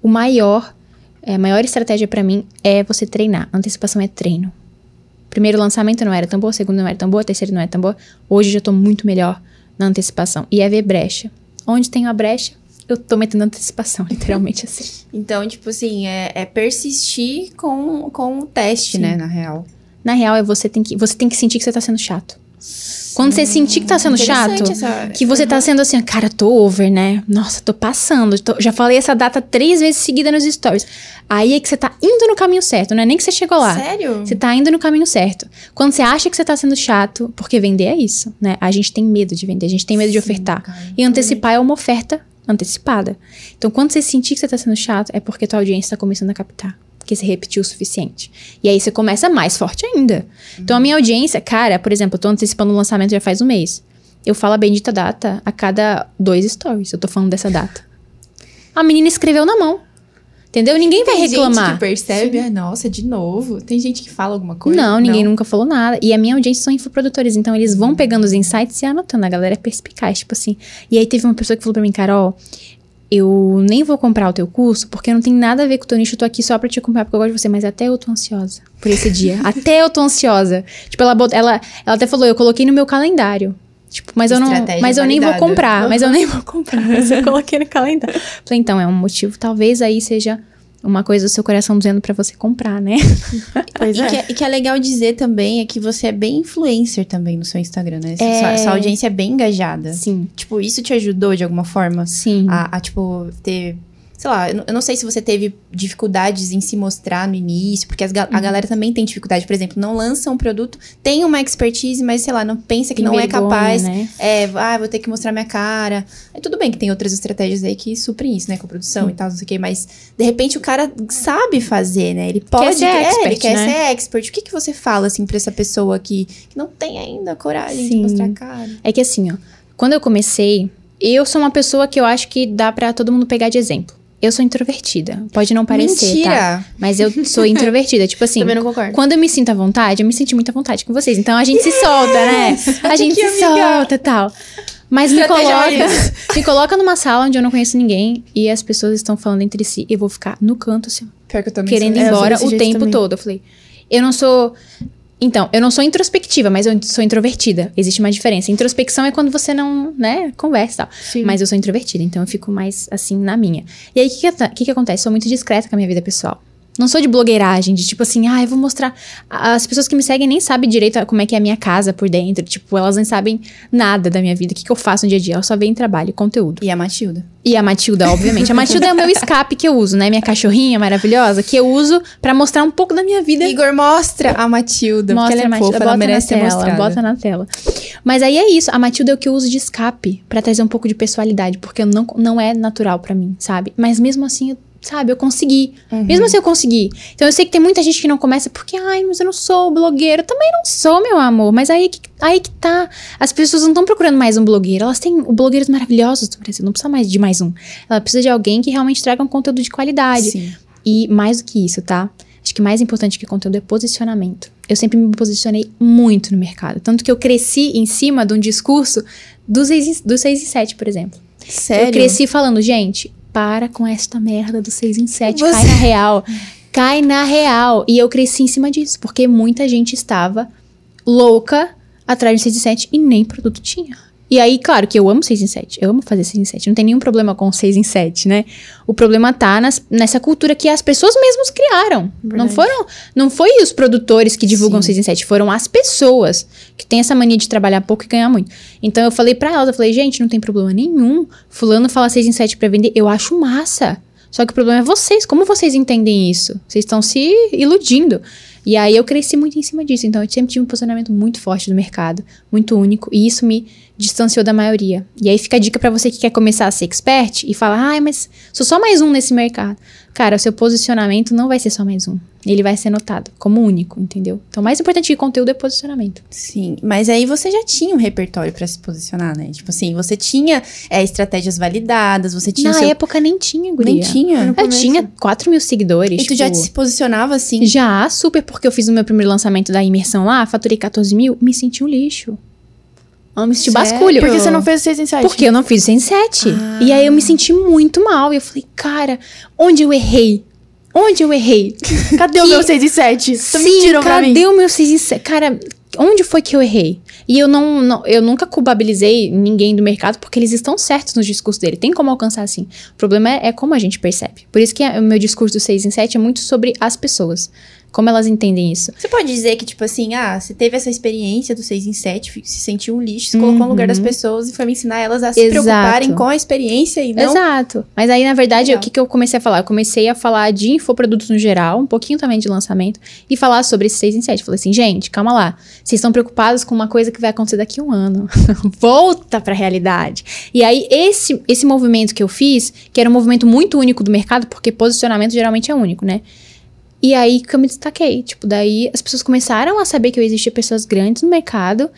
o maior, é, a maior estratégia para mim é você treinar. Antecipação é treino. Primeiro lançamento não era tão boa, segundo não era tão boa, terceiro não era tão boa. Hoje já tô muito melhor na antecipação. E é ver brecha. Onde tem uma brecha, eu tô metendo antecipação, literalmente assim. Então, tipo assim, é, é persistir com, com o teste, Sim. né, na real. Na real, é você tem que, você tem que sentir que você tá sendo chato. Quando você sentir que tá sendo chato, essa- que você tá sendo assim, cara, tô over, né? Nossa, tô passando. tô- já falei essa data três vezes seguida nos stories. Aí é que você tá indo no caminho certo, não é nem que você chegou lá. Sério? Você tá indo no caminho certo. Quando você acha que você tá sendo chato, porque vender é isso, né? A gente tem medo de vender, a gente tem medo de Sim, ofertar. cara, E antecipar é uma oferta antecipada. Então, quando você sentir que você tá sendo chato, é porque tua audiência tá começando a captar. Porque você repetiu o suficiente. E aí você começa mais forte ainda. Então, a minha audiência, cara, por exemplo, eu tô antecipando o lançamento já faz um mês. Eu falo a bendita data a cada dois stories. Eu tô falando dessa data. A menina escreveu na mão. Entendeu? Ninguém vai Tem reclamar. gente que percebe, ah, nossa, de novo. Tem gente que fala alguma coisa. Não, ninguém nunca falou nada. E a minha audiência são infoprodutores, então eles vão pegando os insights e anotando. A galera é perspicaz, tipo assim. E aí teve uma pessoa que falou pra mim, Carol, eu nem vou comprar o teu curso porque não tem nada a ver com o teu nicho. Eu tô aqui só pra te acompanhar porque eu gosto de você, mas até eu tô ansiosa por esse dia. até eu tô ansiosa. Tipo, ela, ela, ela até falou, eu coloquei no meu calendário. Tipo, mas eu não. Estratégia Mas eu nem vou comprar. Mas eu nem vou comprar. Mas eu coloquei no calendário. Falei, então, é um motivo. Talvez aí seja uma coisa do seu coração dizendo pra você comprar, né? Pois E, é. que, é- e que é legal dizer também é que você é bem influencer também no seu Instagram, né? É. Sua, sua audiência é bem engajada. Sim. Tipo, isso te ajudou de alguma forma Sim. a, a, tipo, ter. Sei lá, eu não- sei se você teve dificuldades em se mostrar no início, porque as ga- Uhum. a galera também tem dificuldade. Por exemplo, não lança um produto, tem uma expertise, mas sei lá, não pensa que Tem não é vergonha, capaz. né? É, ah, vou ter que mostrar minha cara. Aí tudo bem que tem outras estratégias aí que suprem isso, né? Com produção e tal, não sei o quê. Mas, de repente, o cara sabe fazer, né? Ele pode... ser é, expert, ele quer né? ser expert. O que, que você fala, assim, pra essa pessoa que, que não tem ainda coragem de Sim. mostrar a cara? É que assim, ó, quando eu comecei, eu sou uma pessoa que eu acho que dá pra todo mundo pegar de exemplo. Eu sou introvertida. Pode não parecer, Mentira! tá? Mas eu sou introvertida. tipo assim, Também não concordo. quando eu me sinto à vontade, eu me senti muito à vontade com vocês. Então a gente se solta, né? A gente Que se amiga. solta e tal. Mas me Estratégia coloca, me coloca numa sala onde eu não conheço ninguém e as pessoas estão falando entre si. Eu vou ficar no canto, assim, Pior que eu também querendo ir É, embora o tempo também. todo. Eu falei, eu não sou. Então, eu não sou introspectiva, mas eu sou introvertida. Existe uma diferença. Introspecção é quando você não, né, conversa e tal. Sim. Mas eu sou introvertida, então eu fico mais assim na minha. E aí, o que, que, que, que acontece? Sou muito discreta com a minha vida pessoal. Não sou de blogueiragem, de tipo assim, ah, eu vou mostrar. As pessoas que me seguem nem sabem direito como é que é a minha casa por dentro. Tipo, elas nem sabem nada da minha vida, o que, que eu faço no dia a dia. Elas só veem trabalho, conteúdo. E a Matilda. E a Matilda, obviamente. A Matilda é o meu escape que eu uso, né? Minha cachorrinha maravilhosa, que eu uso pra mostrar um pouco da minha vida. Igor, mostra a Matilda. Mostra porque ela é a Matilda, fofa, ela bota na merece ser tela, mostrada. bota na tela. Mas aí é isso, a Matilda é o que eu uso de escape pra trazer um pouco de pessoalidade, porque não, não é natural pra mim, sabe? Mas mesmo assim, eu- sabe, eu consegui. Uhum. Mesmo assim eu consegui. Então eu sei que tem muita gente que não começa porque, ai, mas eu não sou blogueira. Eu também não sou, meu amor. Mas aí que, aí que tá. As pessoas não estão procurando mais um blogueiro. Elas têm blogueiros maravilhosos do Brasil. Não precisa mais de mais um. Ela precisa de alguém que realmente traga um conteúdo de qualidade. Sim. E mais do que isso, tá? Acho que mais importante que conteúdo é posicionamento. Eu sempre me posicionei muito no mercado. Tanto que eu cresci em cima de um discurso dos 6 do seis e 7, por exemplo. Sério? Eu cresci falando, gente, para com esta merda do 6 em 7, Você- cai na real. Cai na real. E eu cresci em cima disso, porque muita gente estava louca atrás de 6 em 7 e nem produto tinha. E aí, claro que eu amo 6 em 7, eu amo fazer 6 em 7, não tem nenhum problema com 6 em 7, né? O problema tá nas- nessa cultura que as pessoas mesmas criaram. Não Verdade. foram, não foi os produtores que divulgam Sim. 6 em 7, foram as pessoas que têm essa mania de trabalhar pouco e ganhar muito. Então eu falei pra elas, eu falei, gente, não tem problema nenhum. Fulano fala 6 em 7 pra vender, eu acho massa. Só que o problema é vocês, como vocês entendem isso? Vocês estão se iludindo. E aí eu cresci muito em cima disso. Então eu sempre tive um posicionamento muito forte no mercado, muito único, e isso me distanciou da maioria. E aí fica a dica pra você que quer começar a ser expert e fala: "Ai, mas sou só mais um nesse mercado". Cara, o seu posicionamento não vai ser só mais um. Ele vai ser notado como único, entendeu? Então, o mais importante de conteúdo é posicionamento. Sim, mas aí você já tinha um repertório pra se posicionar, né? Tipo assim, você tinha é, estratégias validadas, você tinha Na seu... época nem tinha, guria. Nem tinha? Eu tinha 4 mil seguidores. E tu já tipo, se posicionava assim? Já, super, porque eu fiz o meu primeiro lançamento da imersão lá, faturei 14 mil, me senti um lixo. Senti Sério? basculho. Por que você não fez o 6 em 7? Porque eu não fiz 107. Ah. E aí eu me senti muito mal. E eu falei, cara, onde eu errei? Onde eu errei? Cadê o Que- meu 6 em 7? Você Sim, mentiram pra mim. cadê o meu 6 em 7? Cara, onde foi que eu errei? E eu não, não- eu nunca culpabilizei ninguém do mercado porque eles estão certos no discurso dele. Tem como alcançar assim. O problema é, é como a gente percebe. Por isso que a- o meu discurso do 6 em 7 é muito sobre as pessoas. Como elas entendem isso. Você pode dizer que, tipo assim, ah, você teve essa experiência do 6 em 7, fi- se sentiu um lixo, se colocou no lugar das pessoas e foi me ensinar elas a se Uhum. Exato. preocuparem com a experiência e não... Exato. Mas aí, na verdade, Legal. o que, que eu comecei a falar? Eu comecei a falar de infoprodutos no geral, um pouquinho também de lançamento, e falar sobre esse 6 em 7. Falei assim, gente, calma lá. Vocês estão preocupados com uma coisa que vai acontecer daqui a um ano. Volta pra realidade. E aí, esse, esse movimento que eu fiz, que era um movimento muito único do mercado, porque posicionamento geralmente é único, né? E aí que eu me destaquei. Tipo, daí as pessoas começaram a saber que eu existia pessoas grandes no mercado.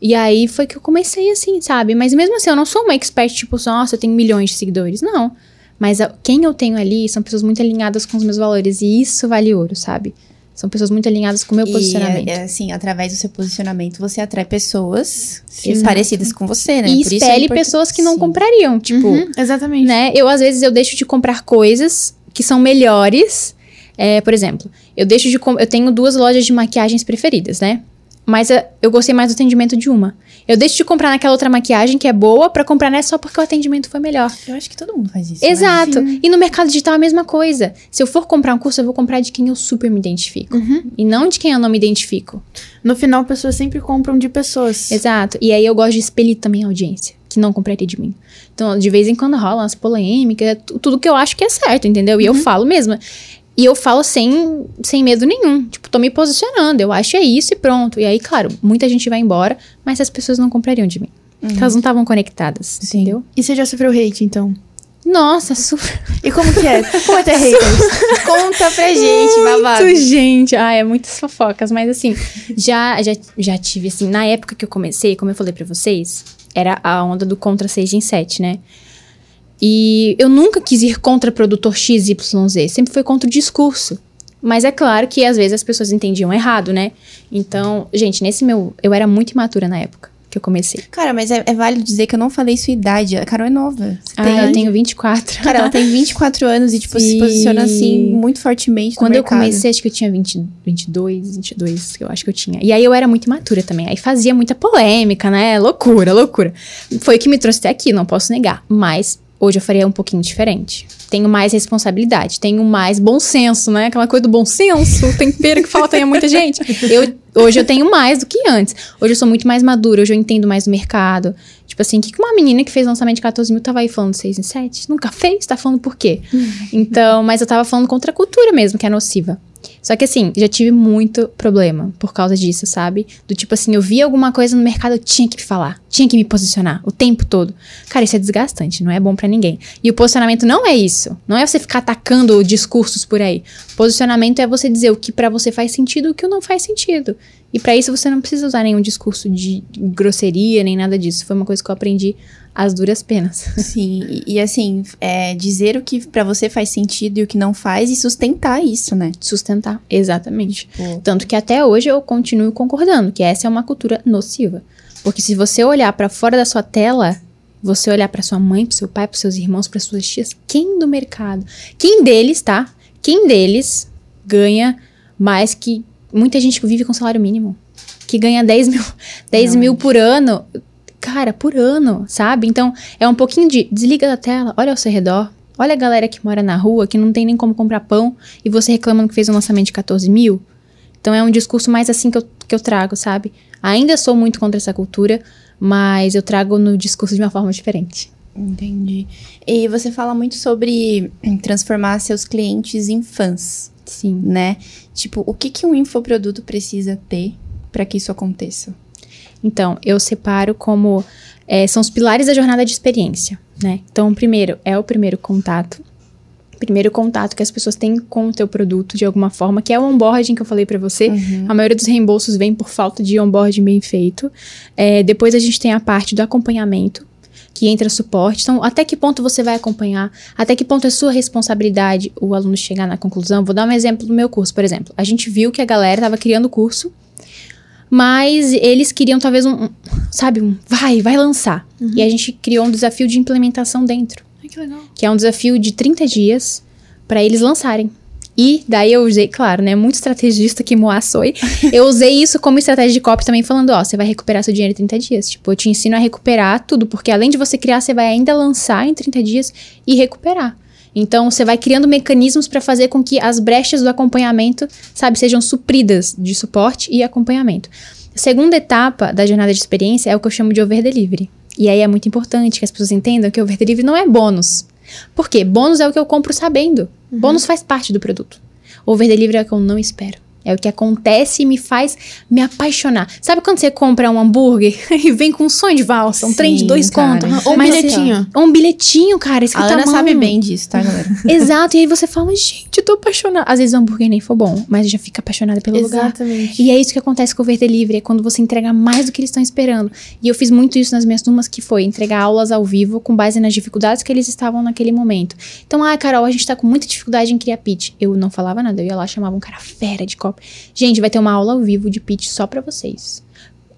E aí foi que eu comecei assim, sabe? Mas mesmo assim, eu não sou uma expert, tipo, nossa, eu tenho milhões de seguidores. Não. Mas a- quem eu tenho ali são pessoas muito alinhadas com os meus valores. E isso vale ouro, sabe? São pessoas muito alinhadas com o meu E, posicionamento. é, assim, através do seu posicionamento, você atrai pessoas Exato. parecidas com você, né? E Por é espelhe import- pessoas que não Sim. comprariam. Tipo, Uhum, exatamente. né? Eu, às vezes, eu deixo de comprar coisas que são melhores. É, por exemplo, eu deixo de... Eu tenho duas lojas de maquiagens preferidas, né? Mas eu gostei mais do atendimento de uma. Eu deixo de comprar naquela outra maquiagem que é boa pra comprar nessa só porque o atendimento foi melhor. Eu acho que todo mundo faz isso, né? Exato. E no mercado digital é a mesma coisa. Se eu for comprar um curso, eu vou comprar de quem eu super me identifico. Uhum. E não de quem eu não me identifico. No final, pessoas sempre compram de pessoas. Exato. E aí eu gosto de expelir também a audiência, que não compraria de mim. Então, de vez em quando rolam as polêmicas, tu- tudo que eu acho que é certo, entendeu? E eu falo mesmo. E eu falo sem, sem medo nenhum. Tipo, tô me posicionando. Eu acho é isso e pronto. E aí, claro, muita gente vai embora, mas as pessoas não comprariam de mim. Porque elas não estavam conectadas, entendeu? E você já sofreu hate, então? Nossa, super. E como que é? Como é ter haters? Conta pra gente, babado. Muito, gente. Ah, é muitas fofocas. Mas assim, já, já, já tive, assim, na época que eu comecei, como eu falei pra vocês, era a onda do contra 6 em 7, né? E eu nunca quis ir contra produtor XYZ, sempre foi contra o discurso. Mas é claro que às vezes as pessoas entendiam errado, né? Então, gente, nesse meu. Eu era muito imatura na época que eu comecei. Cara, mas é, é válido dizer que eu não falei sua idade. A Carol é nova. Você Ah, tem- eu tenho 24. Cara, ela tem 24 anos e, tipo, se Sim. posiciona assim muito fortemente Quando eu comecei, acho que eu tinha 20, 22, 22, que eu acho que eu tinha. E aí eu era muito imatura também. Aí fazia muita polêmica, né? Loucura, loucura. Foi o que me trouxe até aqui, não posso negar. Mas hoje eu faria um pouquinho diferente. Tenho mais responsabilidade, tenho mais bom senso, né? Aquela coisa do bom senso, o tempero que falta aí a muita gente. Eu, hoje eu tenho mais do que antes. Hoje eu sou muito mais madura, hoje eu entendo mais do mercado. Tipo assim, o que que uma menina que fez lançamento de 14 mil tava aí falando 6 em 7? Nunca fez? Tá falando por quê? Então, mas eu tava falando contra a cultura mesmo, que é nociva. Só que assim, já tive muito problema por causa disso, sabe? Do tipo assim, eu via alguma coisa no mercado, eu tinha que falar, tinha que me posicionar o tempo todo. Cara, isso é desgastante, não é bom pra ninguém. E o posicionamento não é isso. Não é você ficar atacando discursos por aí. Posicionamento é você dizer o que pra você faz sentido e o que não faz sentido. E pra isso você não precisa usar nenhum discurso de grosseria, nem nada disso. Foi uma coisa que eu aprendi às duras penas. Sim, e, e assim, é, dizer o que pra você faz sentido e o que não faz e sustentar isso, né? Sustentar. Exatamente. Tipo, Tanto que até hoje eu continuo concordando que essa é uma cultura nociva. Porque se você olhar pra fora da sua tela, você olhar pra sua mãe, pro seu pai, pros seus irmãos, pras suas tias, quem do mercado, quem deles, tá? Quem deles ganha mais que muita gente que vive com salário mínimo, que ganha 10 mil, 10 mil por ano, cara, por ano, sabe? Então, é um pouquinho de desliga da tela, olha ao seu redor, olha a galera que mora na rua, que não tem nem como comprar pão, e você reclamando que fez um lançamento de 14 mil. Então, é um discurso mais assim que eu, que eu trago, sabe? Ainda sou muito contra essa cultura, mas eu trago no discurso de uma forma diferente. Entendi. E você fala muito sobre transformar seus clientes em fãs, Sim. né? Tipo, o que, que um infoproduto precisa ter para que isso aconteça? Então, eu separo como. é, são os pilares da jornada de experiência, né? Então, primeiro é o primeiro contato. Primeiro contato que as pessoas têm com o teu produto de alguma forma, que é o onboarding que eu falei pra você. A maioria dos reembolsos vem por falta de onboarding bem feito. É, depois a gente tem a parte do acompanhamento, que entra suporte. Então, até que ponto você vai acompanhar? Até que ponto é sua responsabilidade o aluno chegar na conclusão? Vou dar um exemplo do meu curso, por exemplo. A gente viu que a galera estava criando o curso, mas eles queriam talvez um, um, sabe, um vai, vai lançar. E a gente criou um desafio de implementação dentro, Ai, que legal. que é um desafio de 30 dias para eles lançarem. E daí eu usei, claro, né, muito estrategista que Moá foi. eu usei isso como estratégia de copy também falando, ó, você vai recuperar seu dinheiro em 30 dias. Tipo, eu te ensino a recuperar tudo, porque além de você criar, você vai ainda lançar em 30 dias e recuperar. Então, você vai criando mecanismos para fazer com que as brechas do acompanhamento, sabe, sejam supridas de suporte e acompanhamento. A segunda etapa da jornada de experiência é o que eu chamo de over delivery. E aí é muito importante que as pessoas entendam que over delivery não é bônus. Por quê? Bônus é o que eu compro sabendo. Bônus faz parte do produto. Over delivery é o que eu não espero. É o que acontece e me faz me apaixonar. Sabe quando você compra um hambúrguer e vem com um sonho de valsa, um trem de Sim, dois cara. contos? Ou um mas- bilhetinho. Ou um bilhetinho, cara, A Ana sabe bem disso, tá, galera? Exato, e aí você fala, gente, eu tô apaixonada. Às vezes o hambúrguer nem for bom, mas já fica apaixonada pelo lugar. Exatamente. E é isso que acontece com o Over Delivery, é quando você entrega mais do que eles estão esperando. E eu fiz muito isso nas minhas turmas, que foi entregar aulas ao vivo com base nas dificuldades que eles estavam naquele momento. Então, ah, Carol, a gente tá com muita dificuldade em criar pitch. Eu não falava nada, eu ia lá, chamava um cara fera de Gente, vai ter uma aula ao vivo de pitch só pra vocês.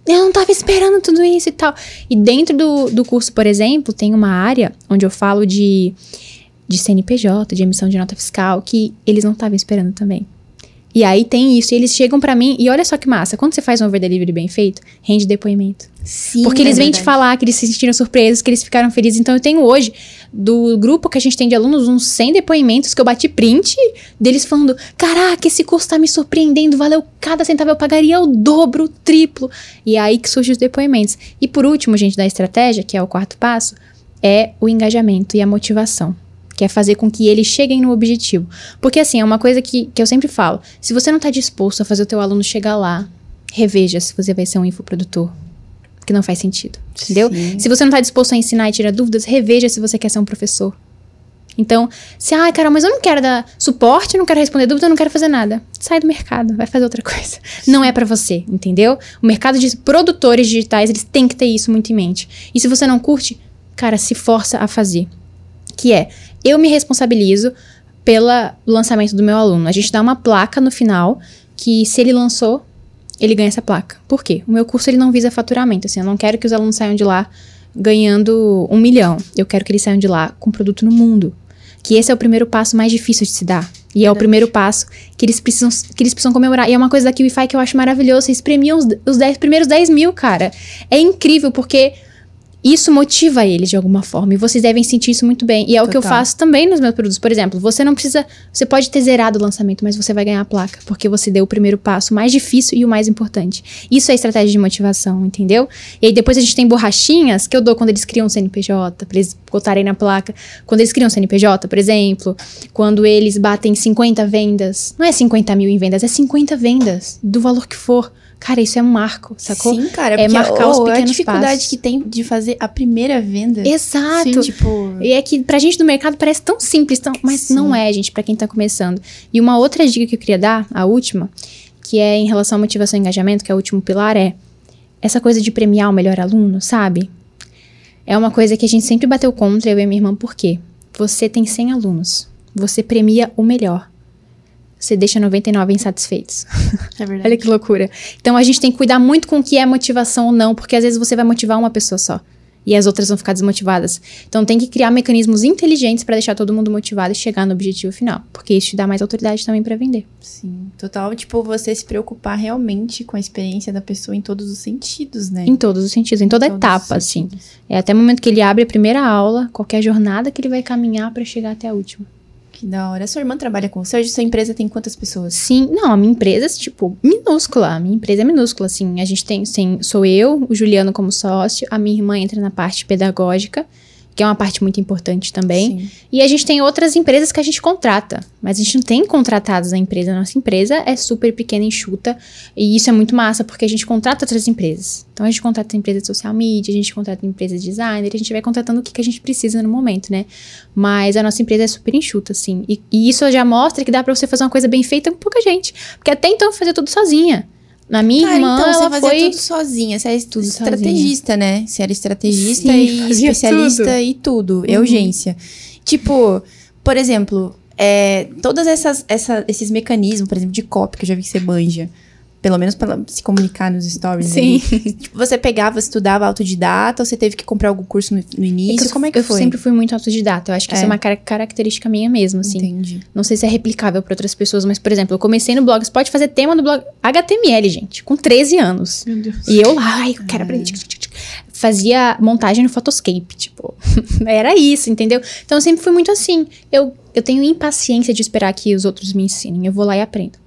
Eu não tava esperando tudo isso e tal. E dentro do, do curso, por exemplo, tem uma área onde eu falo de, de CNPJ, de emissão de nota fiscal, que eles não estavam esperando também. E aí tem isso, e eles chegam pra mim, e olha só que massa, quando você faz um over delivery bem feito, rende depoimento. Sim. Porque eles é vêm te falar que eles se sentiram surpresos, que eles ficaram felizes. Então eu tenho hoje, do grupo que a gente tem de alunos, uns 100 depoimentos que eu bati print deles falando: Caraca, esse curso tá me surpreendendo, valeu cada centavo, eu pagaria o dobro, o triplo. E é aí que surgem os depoimentos. E por último, gente, da estratégia, que é o quarto passo, é o engajamento e a motivação. Que é fazer com que eles cheguem no objetivo. Porque, assim, é uma coisa que, que eu sempre falo. Se você não tá disposto a fazer o teu aluno chegar lá, reveja se você vai ser um infoprodutor. Porque não faz sentido. Entendeu? Sim. Se você não tá disposto a ensinar e tirar dúvidas, reveja se você quer ser um professor. Então, se, ai, Carol, mas eu não quero dar suporte, eu não quero responder dúvida, eu não quero fazer nada. Sai do mercado, vai fazer outra coisa. Não é pra você, entendeu? O mercado de produtores digitais, eles têm que ter isso muito em mente. E se você não curte, cara, se força a fazer. Que é, eu me responsabilizo pelo lançamento do meu aluno. A gente dá uma placa no final que se ele lançou, ele ganha essa placa. Por quê? O meu curso ele não visa faturamento. Assim, eu não quero que os alunos saiam de lá ganhando um milhão. Eu quero que eles saiam de lá com produto no mundo. Que esse é o primeiro passo mais difícil de se dar. E é o Verdade. primeiro passo que eles precisam, que eles precisam comemorar. E é uma coisa da KiwiFi que eu acho maravilhoso. Vocês premiam os, os dez- primeiros 10 mil, cara. É incrível, porque isso motiva eles de alguma forma. E vocês devem sentir isso muito bem. E é o que eu Total. faço também nos meus produtos. Por exemplo, você não precisa. Você pode ter zerado o lançamento, mas você vai ganhar a placa. Porque você deu o primeiro passo mais difícil e o mais importante. Isso é estratégia de motivação, entendeu? E aí depois a gente tem borrachinhas que eu dou quando eles criam um CNPJ, pra eles botarem na placa. Quando eles criam um CNPJ, por exemplo. Quando eles batem 50 vendas. Não é 50 mil em vendas, é 50 vendas. Do valor que for. Cara, isso é um marco, sacou? Sim, cara. É porque, marcar os oh, a pequenos dificuldade passos. que tem de fazer a primeira venda. Exato. Tipo, E é que pra gente do mercado parece tão simples, tão, mas Sim. não é, gente, pra quem tá começando. E uma outra dica que eu queria dar, a última, que é em relação à motivação e engajamento, que é o último pilar, é essa coisa de premiar o melhor aluno, sabe? É uma coisa que a gente sempre bateu contra, eu e minha irmã, por quê? Você tem 100 alunos, você premia o melhor. Você deixa 99 insatisfeitos. É verdade. Olha que loucura. Então a gente tem que cuidar muito com o que é motivação ou não, porque às vezes você vai motivar uma pessoa só. E as outras vão ficar desmotivadas. Então tem que criar mecanismos inteligentes para deixar todo mundo motivado e chegar no objetivo final. Porque isso te dá mais autoridade também para vender. Sim, total, tipo, você se preocupar realmente com a experiência da pessoa em todos os sentidos, né? Em todos os sentidos, em toda todos etapa, assim. sentidos. É até o momento que ele abre a primeira aula, qualquer jornada que ele vai caminhar para chegar até a última. Que da hora. Sua irmã trabalha com você? Hoje sua empresa tem quantas pessoas? Sim, não, a minha empresa é, tipo, minúscula. A minha empresa é minúscula, assim. A gente tem, tem, sou eu, o Juliano como sócio, a minha irmã entra na parte pedagógica, que é uma parte muito importante também. Sim. E a gente tem outras empresas que a gente contrata, mas a gente não tem contratados na empresa. A nossa empresa é super pequena, enxuta, e isso é muito massa, porque a gente contrata outras empresas. Então a gente contrata empresa de social media, a gente contrata empresa de designer, a gente vai contratando o que, que a gente precisa no momento, né? Mas a nossa empresa é super enxuta, assim. E, e isso já mostra que dá pra você fazer uma coisa bem feita com pouca gente. Porque até então eu fazia tudo sozinha. Na minha Cara, irmã, então ela fazia foi... tudo sozinha. Você é Tudo estrategista, né? Você era estrategista Sim, e especialista tudo. Uhum. e tudo. E urgência. Tipo, por exemplo, é, todos essas, essa- esses mecanismos, por exemplo, de copy, que eu já vi que você manja. Pelo menos pra se comunicar nos stories. Sim. Tipo, você pegava, estudava autodidata ou você teve que comprar algum curso no, no início? eu, Como é que eu foi? sempre fui muito autodidata. Eu acho que isso É. é uma cara- característica minha mesmo, assim. Entendi. Não sei se é replicável para outras pessoas, mas, por exemplo, eu comecei no blog. Você pode fazer tema do blog HTML, gente, com 13 anos. Meu Deus. E eu lá, ai, eu quero aprender. Tchic. Fazia montagem no Photoscape, tipo. Era isso, entendeu? Então eu sempre fui muito assim. Eu, eu tenho impaciência de esperar que os outros me ensinem. Eu vou lá e aprendo.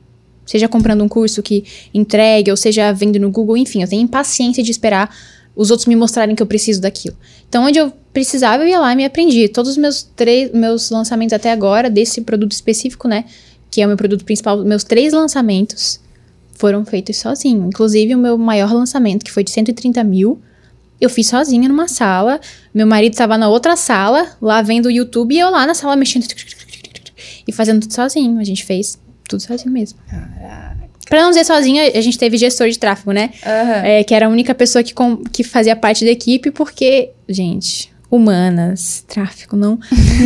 Seja comprando um curso que entregue, ou seja vendo no Google, enfim, eu tenho impaciência de esperar os outros me mostrarem que eu preciso daquilo. Então, onde eu precisava, eu ia lá e me aprendi. Todos os meus três, meus lançamentos até agora, desse produto específico, né? Que é o meu produto principal, meus três lançamentos foram feitos sozinho. Inclusive, o meu maior lançamento, que foi de 130 mil, eu fiz sozinha numa sala. Meu marido estava na outra sala, lá vendo o YouTube, e eu lá na sala mexendo e fazendo tudo sozinho. A gente fez tudo sozinho mesmo. Pra não dizer sozinha, a gente teve gestor de tráfego, né? É, que era a única pessoa que, com- que fazia parte da equipe, porque, gente, humanas, tráfego, não,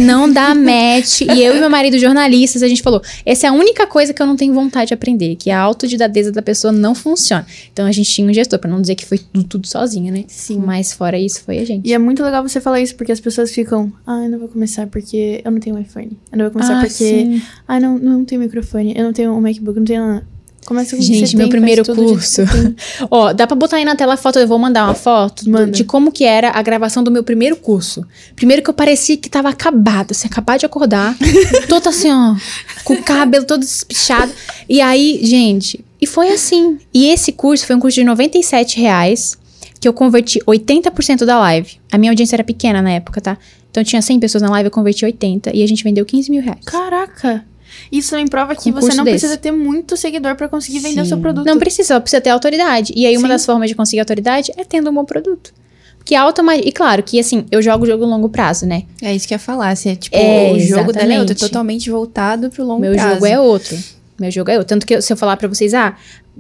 não dá match. E eu e meu marido, jornalistas, a gente falou: essa é a única coisa que eu não tenho vontade de aprender, que a autodidadeza da pessoa não funciona. Então a gente tinha um gestor, pra não dizer que foi tudo, tudo sozinha, né? Sim. Mas fora isso, foi a gente. E é muito legal você falar isso, porque as pessoas ficam, ah, eu não vou começar porque eu não tenho um iPhone. Eu não vou começar Ah, porque, sim. ah, não, não tenho microfone, eu não tenho um MacBook, não tenho nada. Começa com Gente, você meu tem, primeiro curso. Ó, dá pra botar aí na tela a foto, eu vou mandar uma foto Manda. de como que era a gravação do meu primeiro curso. Primeiro que eu parecia que tava acabado, assim, acabado de acordar, toda assim, ó, com o cabelo todo despichado. E aí, gente, e foi assim. E esse curso foi um curso de 97 reais, que eu converti 80% da live. A minha audiência era pequena na época, tá? Então tinha 100 pessoas na live, eu converti 80 e a gente vendeu 15 mil reais. Caraca! Isso também prova que você não desse. precisa ter muito seguidor pra conseguir vender o seu Sim. produto. Não precisa, precisa ter autoridade. E aí, uma Sim. das formas de conseguir autoridade é tendo um bom produto. Porque a automagia. E claro que, assim, eu jogo jogo longo prazo, né? É isso que eu ia falar. Você, tipo, É, o jogo é outro, é exatamente. totalmente voltado pro longo Meu prazo. jogo é outro. Meu jogo é outro. Tanto que eu- se eu falar pra vocês, ah,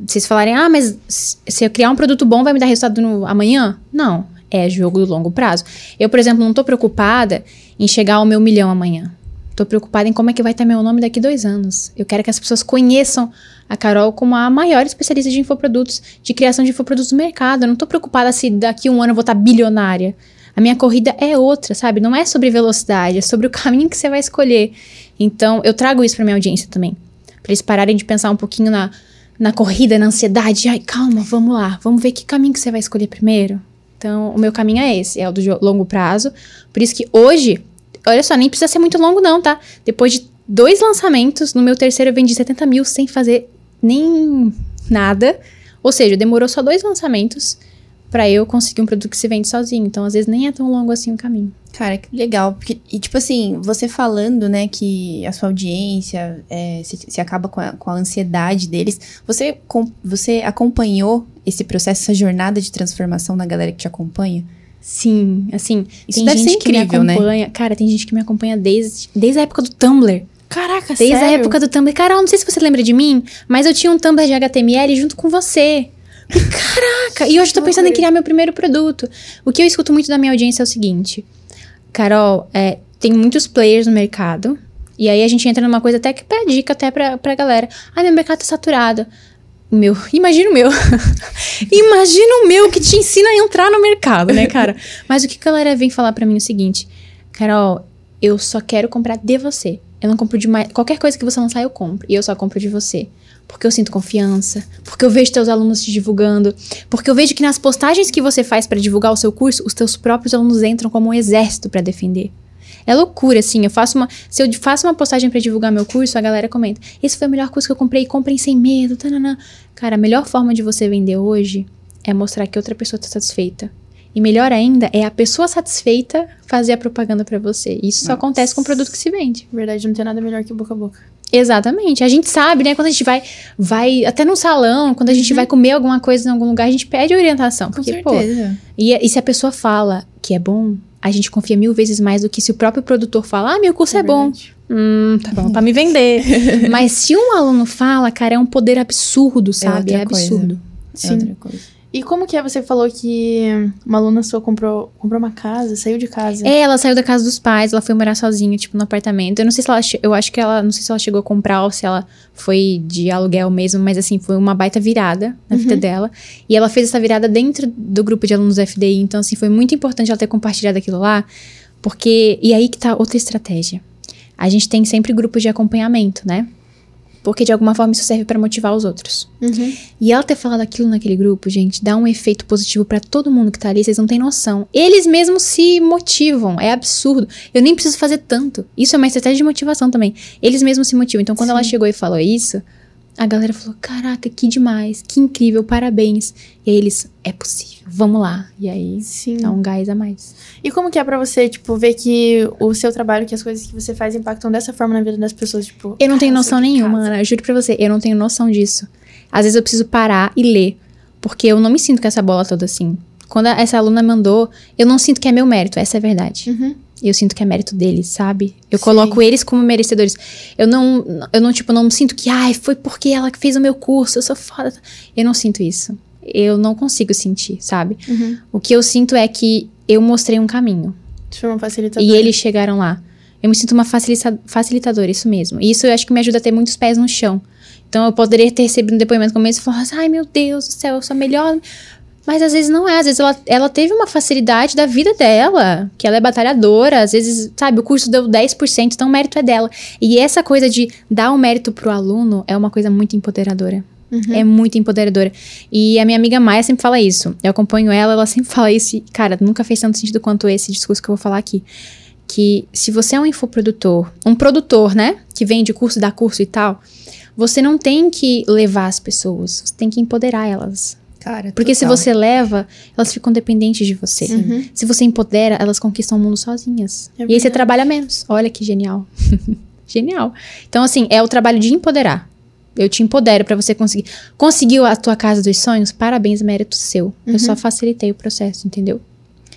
vocês falarem, ah, mas se eu criar um produto bom, vai me dar resultado no, amanhã? Não. É jogo do longo prazo. Eu, por exemplo, não tô preocupada em chegar ao meu milhão amanhã. Tô preocupada em como é que vai estar meu nome daqui dois anos. Eu quero que as pessoas conheçam a Carol como a maior especialista de infoprodutos, de criação de infoprodutos no mercado. Eu não tô preocupada se daqui um ano eu vou estar bilionária. A minha corrida é outra, sabe? Não é sobre velocidade, é sobre o caminho que você vai escolher. Então, eu trago isso pra minha audiência também. Pra eles pararem de pensar um pouquinho na, na corrida, na ansiedade. Ai, calma, vamos lá. Vamos ver que caminho que você vai escolher primeiro. Então, o meu caminho é esse, é o do longo prazo. Por isso que hoje, olha só, nem precisa ser muito longo não, tá? Depois de dois lançamentos, no meu terceiro eu vendi 70 mil sem fazer nem nada. Ou seja, demorou só dois lançamentos pra eu conseguir um produto que se vende sozinho. Então, às vezes, nem é tão longo assim o caminho. Cara, que legal. Porque, e tipo assim, você falando, né, que a sua audiência é, se, se acaba com a, com a ansiedade deles, você, com- você acompanhou esse processo, essa jornada de transformação da galera que te acompanha? Sim, assim, Isso tem deve gente ser que me incrível, né? acompanha. Cara, tem gente que me acompanha desde, desde a época do Tumblr. Caraca, Desde sério? a época do Tumblr. Carol, não sei se você lembra de mim, mas eu tinha um Tumblr de HTML junto com você. E, Caraca! E hoje eu tô pensando em criar meu primeiro produto. O que eu escuto muito da minha audiência é o seguinte. Carol, é, tem muitos players no mercado. E aí a gente entra numa coisa até que pede dica até pra, pra galera. Ah, meu mercado tá saturado. O meu, imagina o meu. imagina o meu que te ensina a entrar no mercado, né, cara? Mas o que a galera vem falar pra mim é o seguinte: Carol, eu só quero comprar de você. Eu não compro de mais. Qualquer coisa que você lançar, eu compro. E eu só compro de você. Porque eu sinto confiança, porque eu vejo teus alunos te divulgando, porque eu vejo que nas postagens que você faz pra divulgar o seu curso, os teus próprios alunos entram como um exército pra defender. É loucura, assim. Eu faço uma. Se eu faço uma postagem pra divulgar meu curso, a galera comenta: Esse foi o melhor curso que eu comprei, comprem sem medo. Tanana. Cara, a melhor forma de você vender hoje é mostrar que outra pessoa tá satisfeita. E melhor ainda é a pessoa satisfeita fazer a propaganda pra você. Isso só Nossa. acontece com o produto que se vende. Na verdade, não tem nada melhor que boca a boca. Exatamente. A gente sabe, né? Quando a gente vai, vai até num salão, quando a gente vai comer alguma coisa em algum lugar, a gente pede orientação. Com Porque, pô, certeza. e, e se a pessoa fala que é bom, a gente confia mil vezes mais do que se o próprio produtor fala, ah, meu curso é, bom. verdade. Hum, tá bom pra me vender. Mas se um aluno fala, cara, é um poder absurdo, sabe? É, coisa. absurdo. É Sim. outra coisa. E como que é? Você falou que uma aluna sua comprou, comprou uma casa, saiu de casa. É, ela saiu da casa dos pais, ela foi morar sozinha, tipo, no apartamento. Eu não sei se ela. Eu acho que ela. Não sei se ela chegou a comprar ou se ela foi de aluguel mesmo, mas assim, foi uma baita virada na vida dela. E ela fez essa virada dentro do grupo de alunos do FDI. Então, assim, foi muito importante ela ter compartilhado aquilo lá. Porque. E aí que tá outra estratégia. A gente tem sempre grupos de acompanhamento, né? Porque de alguma forma isso serve pra motivar os outros. Uhum. E ela ter falado aquilo naquele grupo, gente, dá um efeito positivo pra todo mundo que tá ali, vocês não têm noção. Eles mesmos se motivam, é absurdo. Eu nem preciso fazer tanto. Isso é uma estratégia de motivação também. Eles mesmos se motivam. Então, quando ela chegou e falou isso, a galera falou: Caraca, que demais, que incrível, parabéns. E aí eles, é possível, vamos lá. E aí Sim. dá um gás a mais. E como que é pra você, tipo, ver que o seu trabalho, que as coisas que você faz impactam dessa forma na vida das pessoas, tipo... Eu não tenho noção nenhuma. Ana. Eu juro pra você, eu não tenho noção disso. Às vezes eu preciso parar e ler. Porque eu não me sinto com essa bola toda assim. Quando essa aluna mandou, eu não sinto que é meu mérito, essa é a verdade. Uhum. Eu sinto que é mérito deles, sabe? Eu Sim. coloco eles como merecedores. Eu não, eu não, tipo, não sinto que, ai, foi porque ela que fez o meu curso, eu sou foda. Eu não sinto isso. Eu não consigo sentir, sabe? Uhum. O que eu sinto é que eu mostrei um caminho. Foi uma facilitadora. E eles chegaram lá. Eu me sinto uma facilita- facilitadora, isso mesmo. E isso eu acho que me ajuda a ter muitos pés no chão. Então eu poderia ter recebido um depoimento como esse e falar assim, ai meu Deus do céu, eu sou a melhor. Mas às vezes não é. Às vezes ela, ela teve uma facilidade da vida dela, que ela é batalhadora. Às vezes, sabe, o curso deu 10%, então o mérito é dela. E essa coisa de dar o mérito pro aluno é uma coisa muito empoderadora. Uhum. É muito empoderadora. E a minha amiga Maia sempre fala isso. Eu acompanho ela, ela sempre fala isso. E, cara, nunca fez tanto sentido quanto esse discurso que eu vou falar aqui. Que se você é um infoprodutor, um produtor, né? Que vende curso, dá curso e tal, você não tem que levar as pessoas, você tem que empoderar elas. Cara, Porque se total. você leva, elas ficam dependentes de você. Uhum. Se você empodera, elas conquistam o mundo sozinhas. É e aí você trabalha menos. Olha que genial. genial. Então, assim, é o trabalho de empoderar. Eu te empodero pra você conseguir. Conseguiu a tua casa dos sonhos? Parabéns, mérito seu. Eu só facilitei o processo, entendeu?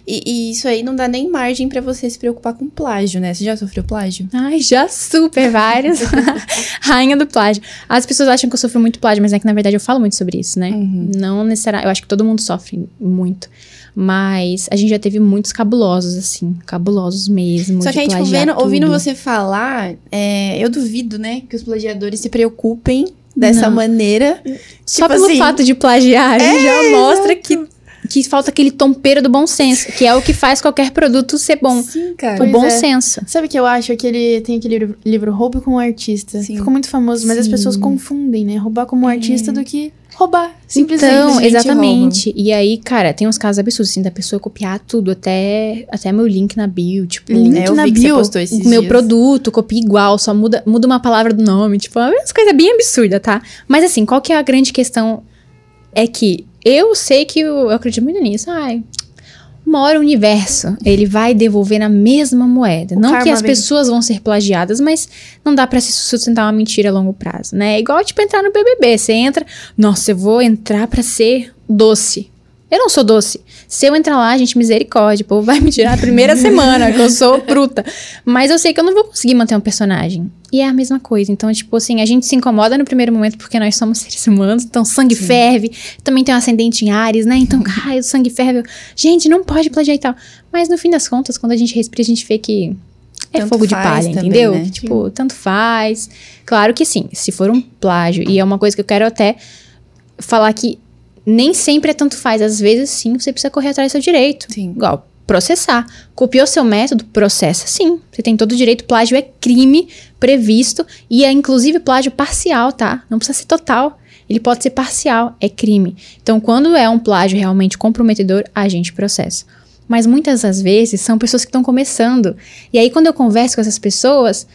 E, e isso aí não dá nem margem pra você se preocupar com plágio, né? Você já sofreu plágio? Ai, já super vários. Rainha do plágio. As pessoas acham que eu sofro muito plágio, mas é que na verdade eu falo muito sobre isso, né? Uhum. Não necessariamente. Eu acho que todo mundo sofre muito. Mas a gente já teve muitos cabulosos, assim. Cabulosos mesmo. Só que aí, tipo, vendo, ouvindo você falar, é, eu duvido, né, que os plagiadores se preocupem dessa Não. maneira. Só Tipo pelo assim, fato de plagiar, já mostra que, que falta aquele tompeiro do bom senso, que é o que faz qualquer produto ser bom. Sim, cara. o bom é. senso. Sabe o que eu acho? Aquele, tem aquele livro, livro Roube como Artista. Sim. Ficou muito famoso, mas as Sim. pessoas confundem, né? Roubar como artista do que roubar. Simplesmente. Então, exatamente. E aí, cara, tem uns casos absurdos, assim, da pessoa copiar tudo, até, até meu link na bio, tipo... Link É, na bio. meu dias. produto, copia igual, só muda, muda uma palavra do nome, tipo, é umas coisas bem absurdas, tá? Mas assim, qual que é a grande questão? É que eu sei que eu, eu acredito muito nisso. Ai, uma hora o universo, ele vai devolver na mesma moeda. O não que as pessoas vão ser plagiadas, mas não dá pra se sustentar uma mentira a longo prazo, né? É igual, tipo, entrar no BBB. Você entra, nossa, eu vou entrar pra ser doce. Eu não sou doce. Se eu entrar lá, gente, misericórdia, o povo vai me tirar a primeira semana, que eu sou bruta. Mas eu sei que eu não vou conseguir manter um personagem. E é a mesma coisa. Então, tipo assim, a gente se incomoda no primeiro momento porque nós somos seres humanos, então sangue ferve. Também tem um ascendente em Ares, né? Então, ai, o sangue ferve. Gente, não pode plagiar e tal. Mas no fim das contas, quando a gente respira, a gente vê que é Tanto fogo de palha, também, entendeu? né? Tipo, tanto faz. Claro que sim, se for um plágio, e é uma coisa que eu quero até falar que nem sempre é tanto faz. Às vezes, sim, você precisa correr atrás do seu direito. Sim. Igual, processar. Copiou seu método, processa sim. Você tem todo o direito. Plágio é crime previsto e é inclusive plágio parcial, tá? Não precisa ser total. Ele pode ser parcial, é crime. Então, quando é um plágio realmente comprometedor, a gente processa. Mas muitas das vezes são pessoas que estão começando. E aí, quando eu converso com essas pessoas,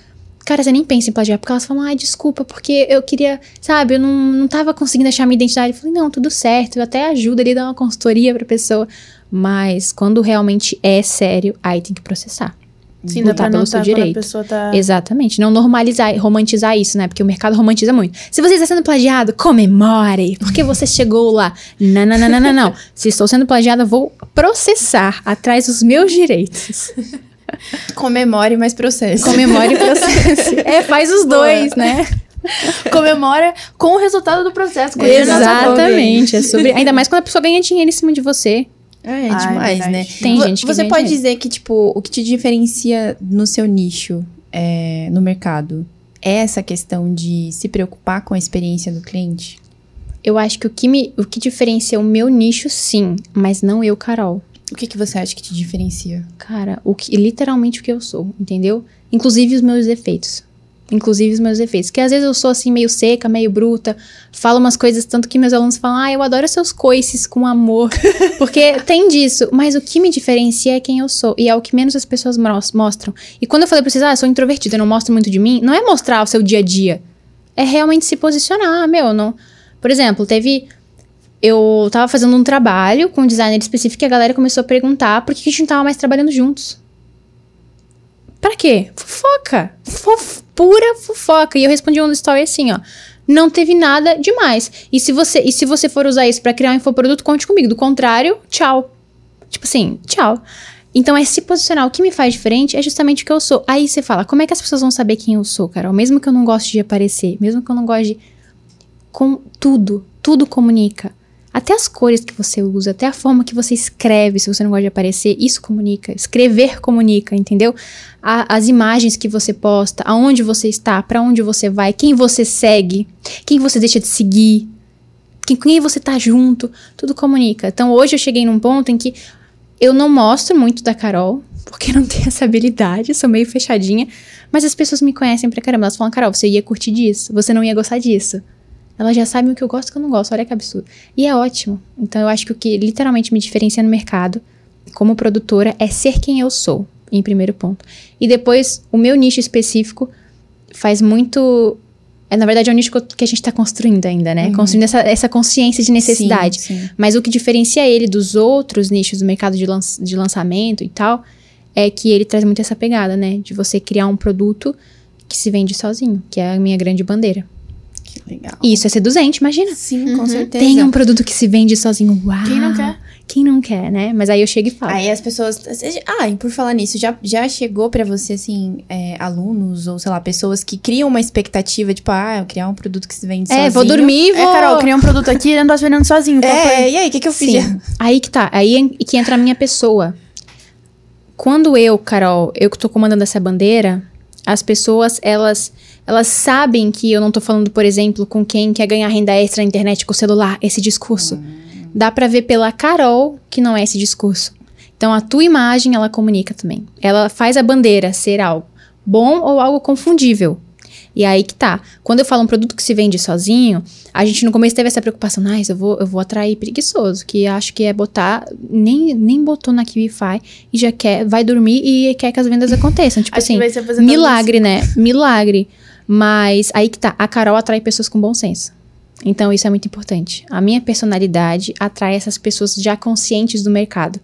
cara, você nem pensa em plagiar, porque elas falam, ai, desculpa, porque eu queria, sabe, eu não, não tava conseguindo achar minha identidade. Eu falei, não, tudo certo, eu até ajudo ali, dar uma consultoria pra pessoa. Mas quando realmente é sério, aí tem que processar. Sim, lutar pelo seu quando direito. tá... Exatamente. Não normalizar, romantizar isso, né? Porque o mercado romantiza muito. Se você está sendo plagiado, comemore, porque você chegou lá. Não, não, não, não, não, não. Se estou sendo plagiada, vou processar atrás dos meus direitos. Comemore, mas processo. Comemore e processe. É, faz os dois, né? Comemora com o resultado do processo. Exatamente. É sobre... Ainda mais quando a pessoa ganha dinheiro em cima de você. É, é Ah, é demais, né? Tem gente que Você pode dizer que, tipo, o que te diferencia no seu nicho, é, no mercado, é essa questão de se preocupar com a experiência do cliente? Eu acho que o que, me, o que diferencia o meu nicho, sim, mas não eu, Carol. O que, que você acha que te diferencia? Cara, o que, literalmente o que eu sou, entendeu? Inclusive os meus defeitos. Inclusive os meus defeitos. Que às vezes eu sou assim, meio seca, meio bruta, falo umas coisas tanto que meus alunos falam, ah, eu adoro seus coices com amor. Porque tem disso. Mas o que me diferencia é quem eu sou. E é o que menos as pessoas mos- mostram. E quando eu falei pra vocês, ah, eu sou introvertida, eu não mostro muito de mim, não é mostrar o seu dia a dia. É realmente se posicionar, meu, não. Por exemplo, teve. Eu tava fazendo um trabalho com um designer específico e a galera começou a perguntar por que a gente não tava mais trabalhando juntos. Pra quê? Fofoca. Fof- pura fofoca. E eu respondi um story assim, ó. Não teve nada demais. E se você, e se você for usar isso pra criar um infoproduto, conte comigo. Do contrário, tchau. Tipo assim, tchau. Então é se posicionar. O que me faz diferente é justamente o que eu sou. Aí você fala, como é que as pessoas vão saber quem eu sou, Carol? Mesmo que eu não goste de aparecer, mesmo que eu não goste de. Com tudo, tudo comunica. Até as cores que você usa, até a forma que você escreve, se você não gosta de aparecer, isso comunica. Escrever comunica, entendeu? A- as imagens que você posta, aonde você está, pra onde você vai, quem você segue, quem você deixa de seguir, quem, quem você tá junto, tudo comunica. Então hoje eu cheguei num ponto em que eu não mostro muito da Carol, porque não tenho essa habilidade, sou meio fechadinha, mas as pessoas me conhecem pra caramba. Elas falam, Carol, você ia curtir disso, você não ia gostar disso. Elas já sabem o que eu gosto e o que eu não gosto, olha que absurdo. E é ótimo. Então eu acho que o que literalmente me diferencia no mercado, como produtora, é ser quem eu sou, em primeiro ponto. E depois, o meu nicho específico faz muito. É, na verdade, é um nicho que a gente tá construindo ainda, né? Construindo essa, essa consciência de necessidade. Sim, sim. Mas o que diferencia ele dos outros nichos do mercado de, lan- de lançamento e tal é que ele traz muito essa pegada, né? De você criar um produto que se vende sozinho, que é a minha grande bandeira. Legal. Isso é seduzente, imagina. Sim, com certeza. Tem um produto que se vende sozinho. Uau! Quem não quer? Quem não quer, né? Mas aí eu chego e falo. Aí as pessoas. Ah, e por falar nisso, já, já chegou pra você, assim, é, alunos ou, sei lá, pessoas que criam uma expectativa, tipo, ah, eu criar um produto que se vende é, sozinho. vou dormir e vou. É, Carol, criei um produto aqui e não tô vendendo sozinho. foi? É, e aí, o que, que eu fiz? Sim. Aí que tá. Aí é que entra a minha pessoa. Quando eu, Carol, eu que tô comandando essa bandeira, as pessoas, elas, elas sabem que eu não tô falando, por exemplo, com quem quer ganhar renda extra na internet com o celular, esse discurso. Dá pra ver pela Carol que não é esse discurso. Então a tua imagem, ela comunica também. Ela faz a bandeira ser algo bom ou algo confundível. E aí que tá. Quando eu falo um produto que se vende sozinho, a gente no começo teve essa preocupação, ah, eu vou, eu vou atrair preguiçoso, que acho que é botar, nem, nem botou na KiwiFi e já quer, vai dormir e quer que as vendas aconteçam. Tipo Acho assim, milagre, né? Milagre. Mas aí que tá, a Carol atrai pessoas com bom senso. Então isso é muito importante. A minha personalidade atrai essas pessoas já conscientes do mercado.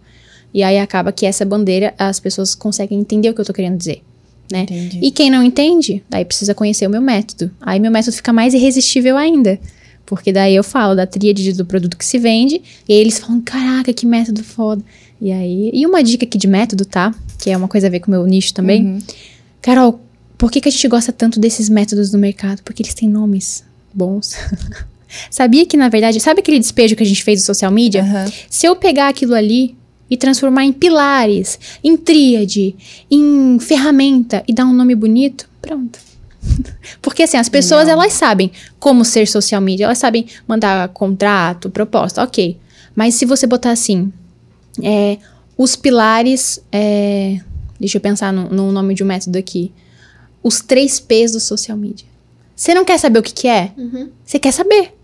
E aí acaba que essa bandeira as pessoas conseguem entender o que eu tô querendo dizer, né? Entendi. E quem não entende, daí precisa conhecer o meu método. Aí meu método fica mais irresistível ainda. Porque daí eu falo da tríade do produto que se vende, e aí eles falam, caraca, que método foda. E aí, e uma dica aqui de método, tá? Que é uma coisa a ver com o meu nicho também. Uhum. Carol, por que, que a gente gosta tanto desses métodos do mercado? Porque eles têm nomes bons. Sabia que, na verdade, sabe aquele despejo que a gente fez do social media? Aham. Se eu pegar aquilo ali e transformar em pilares, em tríade, em ferramenta e dar um nome bonito, pronto. Porque assim, as pessoas Não. elas sabem como ser social media, elas sabem mandar contrato, proposta, ok. Mas se você botar assim, é, os pilares, é, deixa eu pensar no, no nome de um método aqui, os três P's do social media. Você não quer saber o que, que é? Você quer saber.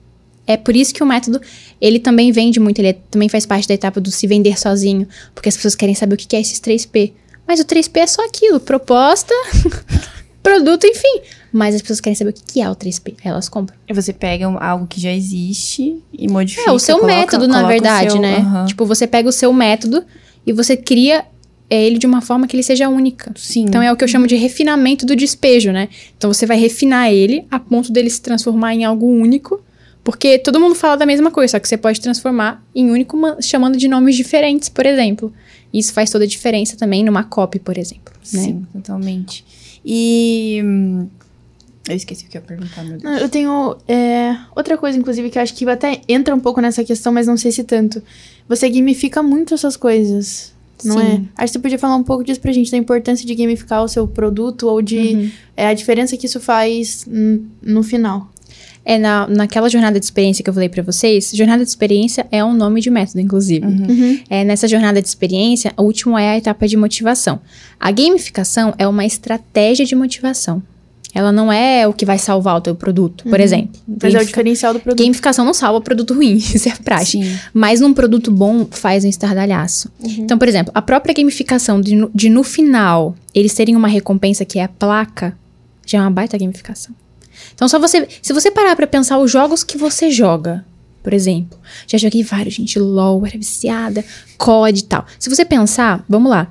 É por isso que o método, ele também vende muito, ele é- também faz parte da etapa do se vender sozinho, porque as pessoas querem saber o que é esses 3P. Mas o 3P é só aquilo, proposta, produto, enfim. Mas as pessoas querem saber o que é o 3P, aí elas compram. E você pega algo que já existe e modifica. É, o seu coloca- método, na coloca o verdade, seu- né? Tipo, você pega o seu método e você cria é, ele de uma forma que ele seja única. Sim. Então é o que eu chamo de refinamento do despejo, né? Então você vai refinar ele a ponto dele se transformar em algo único, porque todo mundo fala da mesma coisa, só que você pode transformar em único ma- chamando de nomes diferentes, por exemplo. Isso faz toda a diferença também numa copy, por exemplo, né? Sim, totalmente. E. hum, Eu esqueci o que eu ia perguntar, meu Deus. Eu tenho é, outra coisa, inclusive, que eu acho que até entra um pouco nessa questão, mas não sei se tanto. Você gamifica muito essas coisas, não Sim. é? Acho que você podia falar um pouco disso pra gente, da importância de gamificar o seu produto ou de Uhum. é, a diferença que isso faz no final. É na, naquela jornada de experiência que eu falei pra vocês, jornada de experiência é um nome de método, inclusive. É, nessa jornada de experiência, o último é a etapa de motivação. A gamificação é uma estratégia de motivação. Ela não é o que vai salvar o teu produto, por exemplo. Mas é o diferencial do produto. Gamificação não salva produto ruim, isso é prática. Sim. Mas num produto bom faz um estardalhaço. Então, por exemplo, a própria gamificação de no, de no final eles terem uma recompensa que é a placa, já é uma baita gamificação. Então, só você. Se você parar pra pensar os jogos que você joga, por exemplo, já joguei vários, gente, LOL, era viciada, COD e tal. Se você pensar, vamos lá,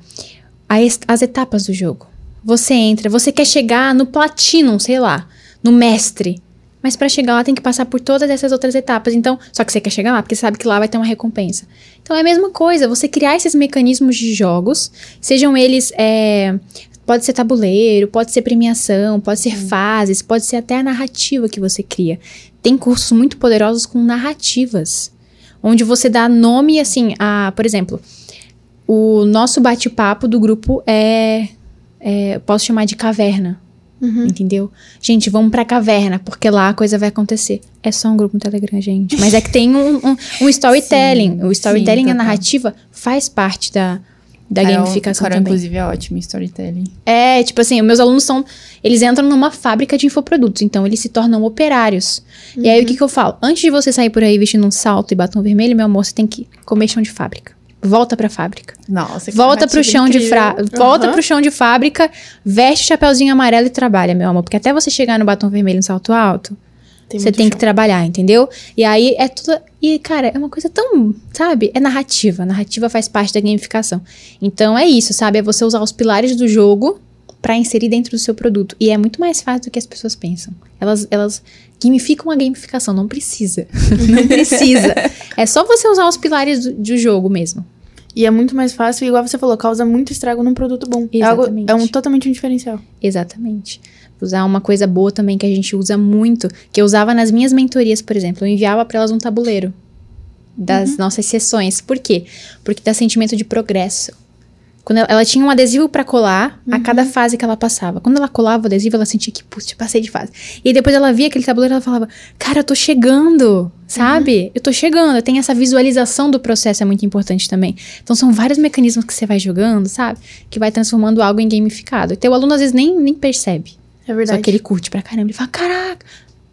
as, as etapas do jogo. Você entra, você quer chegar no Platinum, sei lá, no Mestre. Mas pra chegar lá tem que passar por todas essas outras etapas. Então, só que você quer chegar lá porque sabe que lá vai ter uma recompensa. Então é a mesma coisa, você criar esses mecanismos de jogos, sejam eles. é, pode ser tabuleiro, pode ser premiação, pode ser fases, pode ser até a narrativa que você cria. Tem cursos muito poderosos com narrativas. Onde você dá nome, assim, a. Por exemplo, o nosso bate-papo do grupo é, é. Posso chamar de caverna. Entendeu? Gente, vamos pra caverna, porque lá a coisa vai acontecer. É só um grupo no Telegram, gente. Mas é que tem um, um, um storytelling. Sim, o storytelling, sim, a narrativa, faz parte da, da Carol- gamificação Carol, também. inclusive, é ótimo em storytelling. É, tipo assim, os meus alunos são. Eles entram numa fábrica de infoprodutos, então eles se tornam operários. E aí o que, que eu falo? Antes de você sair por aí vestindo um salto e batom vermelho, meu amor, você tem que comer chão de fábrica. Volta pra fábrica. Nossa, que Volta pro chão de incrível. fra... Volta Aham. pro chão de fábrica, veste o chapeuzinho amarelo e trabalha, meu amor. Porque até você chegar no batom vermelho no salto alto, Tem você tem que chão. trabalhar, entendeu? E aí é tudo. E, cara, é uma coisa tão. Sabe? É narrativa. narrativa faz parte da gamificação. Então é isso, sabe? É você usar os pilares do jogo pra inserir dentro do seu produto. E é muito mais fácil do que as pessoas pensam. Elas, elas gamificam a gamificação. Não precisa. não precisa. É só você usar os pilares do, do jogo mesmo. E é muito mais fácil, igual você falou, causa muito estrago num produto bom. É, algo, Exatamente. é um totalmente um diferencial. Exatamente. Usar uma coisa boa também que a gente usa muito, que eu usava nas minhas mentorias, por exemplo. Eu enviava para elas um tabuleiro das nossas sessões. Por quê? Porque dá sentimento de progresso. Quando ela, ela tinha um adesivo para colar a cada fase que ela passava. Quando ela colava o adesivo, ela sentia que, putz, passei de fase. E aí depois ela via aquele tabuleiro e ela falava, cara, eu tô chegando, sabe? Eu tô chegando. Tem essa visualização do processo, é muito importante também. Então são vários mecanismos que você vai jogando, sabe? Que vai transformando algo em gamificado. E teu aluno às vezes nem, nem percebe. É verdade. Só que ele curte pra caramba. Ele fala, caraca,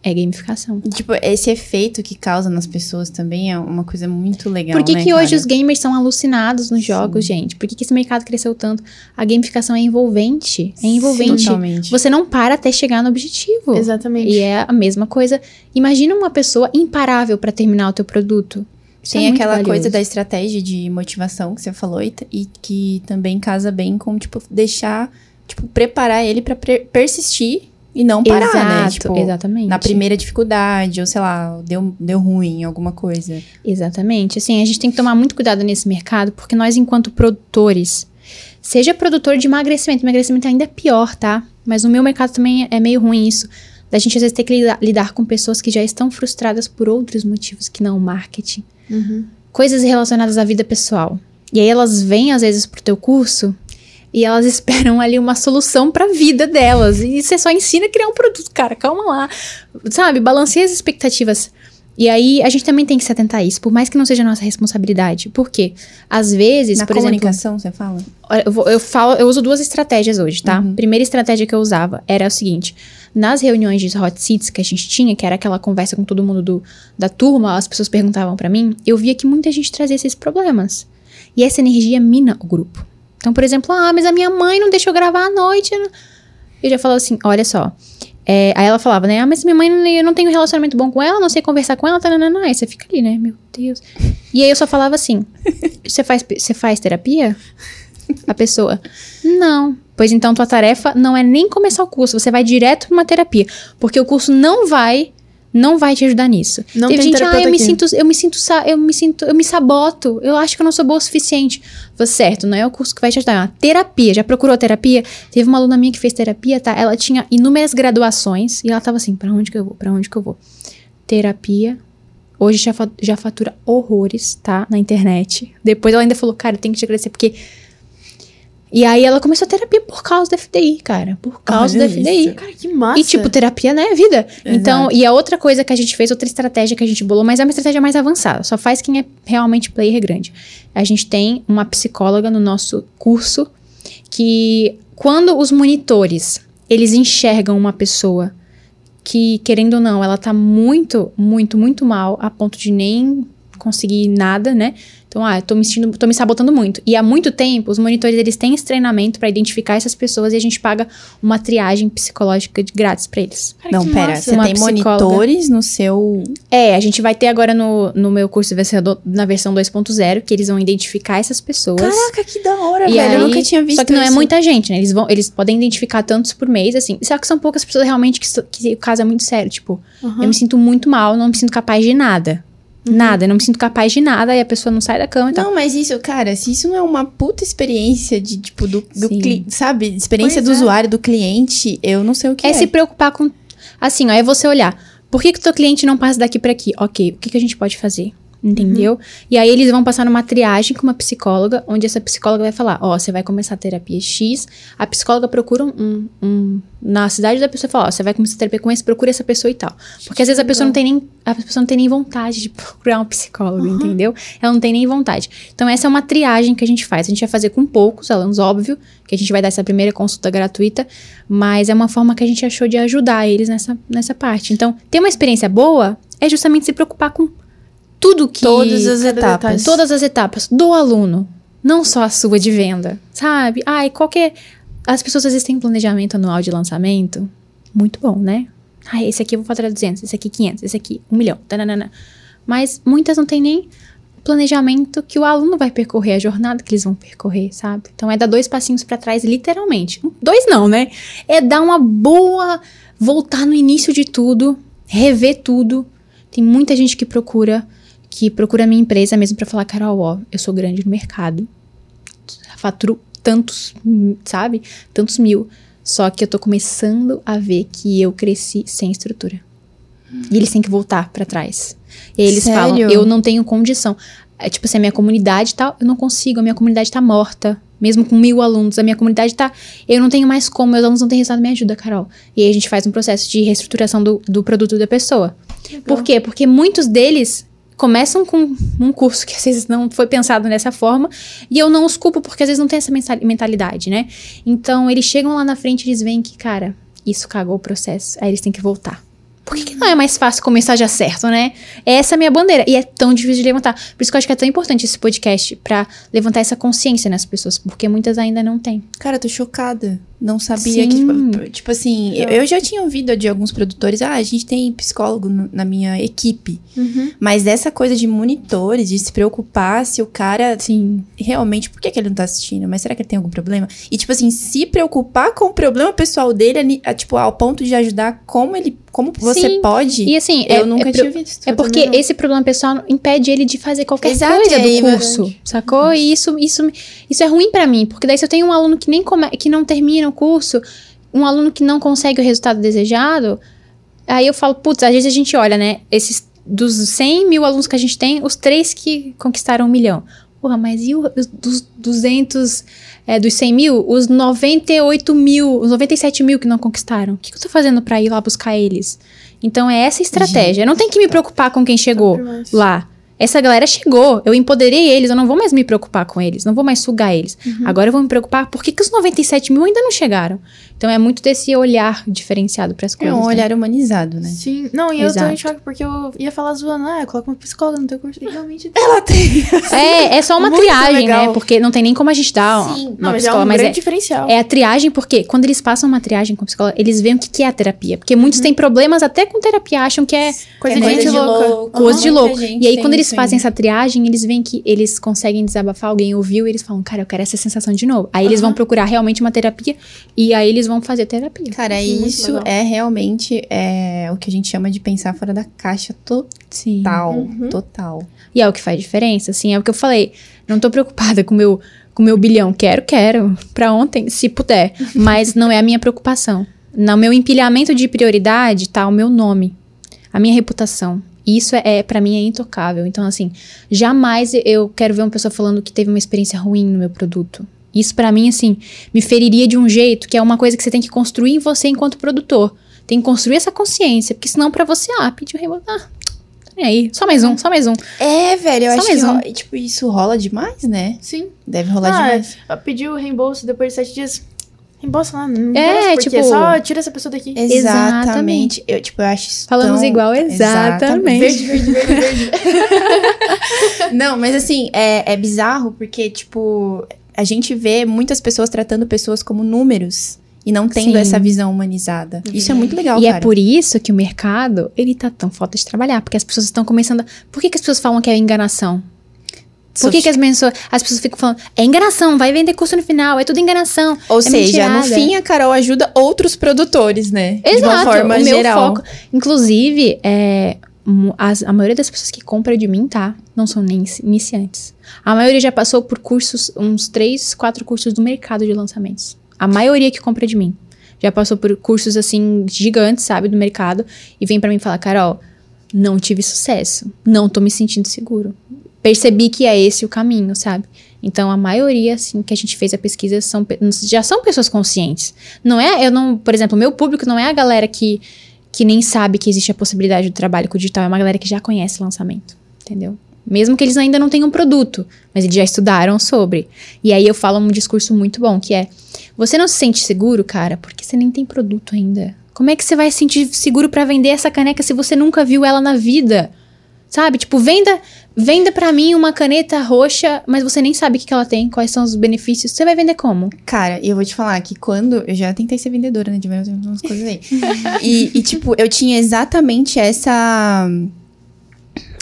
é gamificação. Tipo, esse efeito que causa nas pessoas também é uma coisa muito legal, Por que, né, que hoje os gamers são alucinados nos jogos, gente? Por que, que esse mercado cresceu tanto? A gamificação é envolvente. É envolvente. Totalmente. Você não para até chegar no objetivo. Exatamente. E é a mesma coisa. Imagina uma pessoa imparável pra terminar o teu produto. Isso é Tem muito aquela valioso. coisa da estratégia de motivação que você falou e, e que também casa bem com, tipo, deixar, tipo, preparar ele pra pre- persistir e não parar, Exato, né? Tipo, exatamente. na primeira dificuldade, ou sei lá, deu, deu ruim, alguma coisa. Exatamente. Assim, a gente tem que tomar muito cuidado nesse mercado, porque nós, enquanto produtores, seja produtor de emagrecimento, emagrecimento ainda é pior, tá? Mas no meu mercado também é meio ruim isso. Da gente às vezes ter que lidar, lidar com pessoas que já estão frustradas por outros motivos que não o marketing. Uhum. Coisas relacionadas à vida pessoal. E aí elas vêm às vezes pro teu curso, E elas esperam ali uma solução pra vida delas. E você só ensina a criar um produto, cara. Calma lá. Sabe? Balanceia as expectativas. E aí, a gente também tem que se atentar a isso, por mais que não seja nossa responsabilidade. Por quê? Às vezes, Na por exemplo. comunicação, você fala? Eu, vou- eu falo, eu uso duas estratégias hoje, tá? Uhum. Primeira estratégia que eu usava era o seguinte: nas reuniões de hot seats que a gente tinha, que era aquela conversa com todo mundo do, da turma, as pessoas perguntavam pra mim, eu via que muita gente trazia esses problemas. E essa energia mina o grupo. Então, por exemplo, ah, mas a minha mãe não deixou gravar à noite. Eu já falava assim: olha só. é, aí ela falava, né? Ah, mas minha mãe, eu não tenho um relacionamento bom com ela, não sei conversar com ela, tá, Aí você fica ali, né? Meu Deus. E aí eu só falava assim: você faz, você faz terapia? A pessoa, não. Pois então tua tarefa não é nem começar o curso, você vai direto pra uma terapia. Porque o curso não vai, não vai te ajudar nisso. Não Teve tem gente, ah, eu me aqui." sinto, eu me sinto, eu me sinto, eu me saboto. Eu acho que eu não sou boa o suficiente. Falei, certo, não é o curso que vai te ajudar, é uma terapia. Já procurou terapia? Teve uma aluna minha que fez terapia, tá? Ela tinha inúmeras graduações e ela tava assim, pra onde que eu vou? Pra onde que eu vou? Terapia. Hoje já, já fatura horrores, tá? Na internet. Depois ela ainda falou, cara, eu tenho que te agradecer porque e aí ela começou a terapia por causa da FDI, cara. Por causa Olha da FDI. isso. Cara, que massa. E, tipo, terapia, né? é Vida. Então, e a outra coisa que a gente fez, outra estratégia que a gente bolou, mas é uma estratégia mais avançada. Só faz quem é realmente player grande. A gente tem uma psicóloga no nosso curso que, quando os monitores, eles enxergam uma pessoa que, querendo ou não, ela tá muito, muito, muito mal, a ponto de nem conseguir nada, né? Então, ah, eu tô me sentindo, tô me sabotando muito. E há muito tempo, os monitores, eles têm esse treinamento pra identificar essas pessoas e a gente paga uma triagem psicológica de grátis pra eles. Cara, não, que pera. massa. Você Uma tem psicóloga. monitores no seu. É, a gente vai ter agora no, no meu curso do- na versão 2.0, que eles vão identificar essas pessoas. Caraca, que da hora, E velho. aí- eu nunca tinha visto Só que não é isso. muita gente, né? Eles, vão, eles podem identificar tantos por mês, assim. Só que são poucas pessoas realmente que, que o caso é muito sério. Tipo, Uhum. eu me sinto muito mal, não me sinto capaz de nada. Nada, eu não me sinto capaz de nada, e a pessoa não sai da cama e tal. Não, mas isso, cara, se isso não é uma puta experiência de, tipo, do, do cli- sabe? Experiência Pois do é. usuário, do cliente, eu não sei o que é. é, se preocupar com. Assim, ó, é você olhar. Por que que o teu cliente não passa daqui pra aqui? Ok, o que, que a gente pode fazer? Entendeu? Uhum. E aí eles vão passar numa triagem com uma psicóloga, onde essa psicóloga vai falar: Ó, você vai começar a terapia X. A psicóloga procura um. um- na cidade da pessoa fala: Ó, você vai começar a terapia com esse, procura essa pessoa e tal. Porque às vezes a pessoa não tem nem. A pessoa não tem nem vontade de procurar um psicólogo, entendeu? Ela não tem nem vontade. Então, essa é uma triagem que a gente faz. A gente vai fazer com poucos alunos, óbvio, que a gente vai dar essa primeira consulta gratuita, mas é uma forma que a gente achou de ajudar eles nessa, nessa parte. Então, ter uma experiência boa é justamente se preocupar com tudo que. Todas as etapas. detalhe. todas as etapas do aluno, não só a sua de venda, sabe? Ai, qualquer. As pessoas às vezes têm planejamento anual de lançamento. Muito bom, né? Ai, esse aqui eu vou faturar 200, esse aqui 500, esse aqui 1 milhão. Tananana. Mas muitas não têm nem planejamento que o aluno vai percorrer, a jornada que eles vão percorrer, sabe? Então é dar dois passinhos pra trás, literalmente. Dois não, né? É dar uma boa. voltar no início de tudo, rever tudo. Tem muita gente que procura, que procura a minha empresa mesmo pra falar, Carol, ó, eu sou grande no mercado. Faturo tantos, hum, sabe? Tantos mil. Só que eu tô começando a ver que eu cresci sem estrutura. E eles têm que voltar pra trás. E aí eles falam, Sério? eu não tenho condição. É, tipo assim, a minha comunidade tá, eu não consigo, a minha comunidade tá morta. Mesmo com mil alunos, a minha comunidade tá. Eu não tenho mais como, meus alunos não têm resultado, me ajuda, Carol. E aí a gente faz um processo de reestruturação do, do produto da pessoa. Por quê? Porque muitos deles começam com um curso que às vezes não foi pensado dessa forma, e eu não os culpo porque às vezes não tem essa mentalidade, né? Então eles chegam lá na frente e eles veem que, cara, isso cagou o processo, aí eles têm que voltar. Por que, que não é mais fácil começar já certo, né? Essa é a minha bandeira. E é tão difícil de levantar. Por isso que eu acho que é tão importante esse podcast pra levantar essa consciência nas pessoas, porque muitas ainda não têm. Cara, tô chocada. Não sabia que, Sim. tipo, tipo assim, eu, eu já tinha ouvido de alguns produtores, ah, a gente tem psicólogo no- na minha equipe. Uhum. Mas essa coisa de monitores, de se preocupar se o cara Sim. realmente, por que, que ele não tá assistindo? Mas será que ele tem algum problema? E, tipo assim, se preocupar com o problema pessoal dele, tipo, ao ponto de ajudar como ele, como você Sim. pode. E assim, eu é, nunca é tinha visto. É porque não. esse problema pessoal impede ele de fazer qualquer Exato, coisa é, do curso, verdade. sacou? E isso, isso, isso é ruim pra mim, porque daí se eu tenho um aluno que nem come, que não termina o curso, um aluno que não consegue o resultado desejado, aí eu falo, putz, às vezes a gente olha, né, esses dos 100 mil alunos que a gente tem, os três que conquistaram um milhão. Porra, mas e o- os dos 200, é, dos 100 mil, os 98 mil, os 97 mil que não conquistaram? O que, que eu tô fazendo pra ir lá buscar eles? Então é essa a estratégia. Eu não tenho que me preocupar com quem chegou mais. lá. Essa galera chegou, eu empoderei eles, eu não vou mais me preocupar com eles, não vou mais sugar eles. Agora eu vou me preocupar por que, que os 97 mil ainda não chegaram. Então é muito desse olhar diferenciado para as É coisas. um né? olhar humanizado, né? Sim. Não, e eu tô Exato. em choque porque eu ia falar zoando. Ah, coloca uma psicóloga no teu curso. E realmente... Ela tem. É, é só uma Muito triagem, legal. né? Porque não tem nem como a gente dar uma, Sim. uma Não, mas é psicóloga, um mas grande é, diferencial. é a triagem, porque quando eles passam uma triagem com a psicóloga, eles veem o que, que é a terapia. Porque Uhum. muitos têm problemas até com terapia, acham que é Coisa É de coisa gente de louca. coisa de Muita louco. E aí, quando eles fazem essa triagem, eles veem que eles conseguem desabafar, alguém ouviu, e eles falam, cara, eu quero essa sensação de novo. Aí eles vão procurar realmente uma terapia, e aí eles vão fazer terapia. Cara, isso legal. é realmente é, o que a gente chama de pensar fora da caixa Sim. total. Uhum. Total. E é o que faz diferença, assim, é o que eu falei. Não tô preocupada com o meu, com o meu bilhão. Quero, quero. Pra ontem, se puder. Mas não é a minha preocupação. No meu empilhamento de prioridade tá o meu nome. A minha reputação. Isso é, é para mim é intocável. Então, assim, jamais eu quero ver uma pessoa falando que teve uma experiência ruim no meu produto. Isso pra mim, assim, me feriria de um jeito que é uma coisa que você tem que construir em você enquanto produtor. Tem que construir essa consciência, porque senão pra você, ah, pedir o reembolso, ah, tá nem aí, só mais um, só mais um. É, velho, eu Só acho mais que um. ro- tipo, isso rola demais, né? Sim. Deve rolar Ah, demais. pediu o reembolso depois de sete dias. Reembolsa lá. Não É, interessa por quê, tipo- Só tira essa pessoa daqui. Exatamente. Eu, tipo, eu acho isso Falamos tão- igual, exatamente. Verde, verde, verde, verde. Não, mas assim, é, é bizarro porque, tipo, a gente vê muitas pessoas tratando pessoas como números e não tendo Sim. essa visão humanizada. Isso é muito legal, e cara. é por isso que o mercado, ele tá tão falta de trabalhar, porque as pessoas estão começando a... Por que, que as pessoas falam que é enganação? Por que, que as, pessoas, as pessoas ficam falando, é enganação, vai vender curso no final, é tudo enganação. Ou é seja, no mentirada. fim a Carol ajuda outros produtores, né? De uma Exato, forma o meu geral. foco. Inclusive, é, as- a maioria das pessoas que compram de mim, tá? Não são nem inici- iniciantes. A maioria já passou por cursos, uns três, quatro cursos do mercado de lançamentos. A maioria que compra de mim. Já passou por cursos, assim, gigantes, sabe, do mercado. E vem pra mim falar, Carol, não tive sucesso. Não tô me sentindo seguro. Percebi que é esse o caminho, sabe? Então, a maioria, assim, que a gente fez a pesquisa são, já são pessoas conscientes. Não é, eu não, por exemplo, o meu público não é a galera que, que nem sabe que existe a possibilidade do trabalho com o digital, é uma galera que já conhece lançamento, entendeu? Mesmo que eles ainda não tenham produto, mas eles já estudaram sobre. E aí eu falo um discurso muito bom, que é: você não se sente seguro, cara, porque você nem tem produto ainda. Como é que você vai se sentir seguro pra vender essa caneca se você nunca viu ela na vida? Sabe? Tipo, venda, venda para mim uma caneta roxa, mas você nem sabe o que, ela tem, quais são os benefícios. Você vai vender como? Cara, eu vou te falar que quando. Eu já tentei ser vendedora, né? De várias umas coisas aí. e, e, tipo, eu tinha exatamente essa.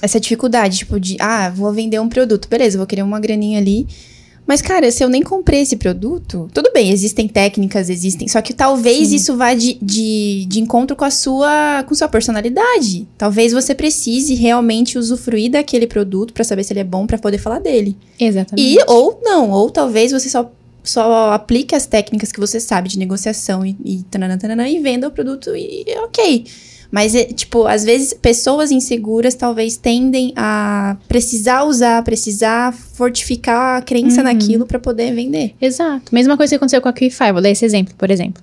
Essa dificuldade, tipo, de. Ah, vou vender um produto. Beleza, vou querer uma graninha ali. Mas, cara, se eu nem comprei esse produto, tudo bem, existem técnicas, existem. Só que talvez isso vá de, de, de encontro com a sua com sua personalidade. Talvez você precise realmente usufruir daquele produto pra saber se ele é bom pra poder falar dele. Exatamente. E ou não, ou talvez você só, só aplique as técnicas que você sabe de negociação e, e, tanana, tanana, e venda o produto e é ok. Mas, é, tipo, às vezes pessoas inseguras talvez tendem a precisar usar, precisar fortificar a crença Uhum. naquilo pra poder vender. Exato. Mesma coisa que aconteceu com a QIFI. Vou dar esse exemplo, por exemplo.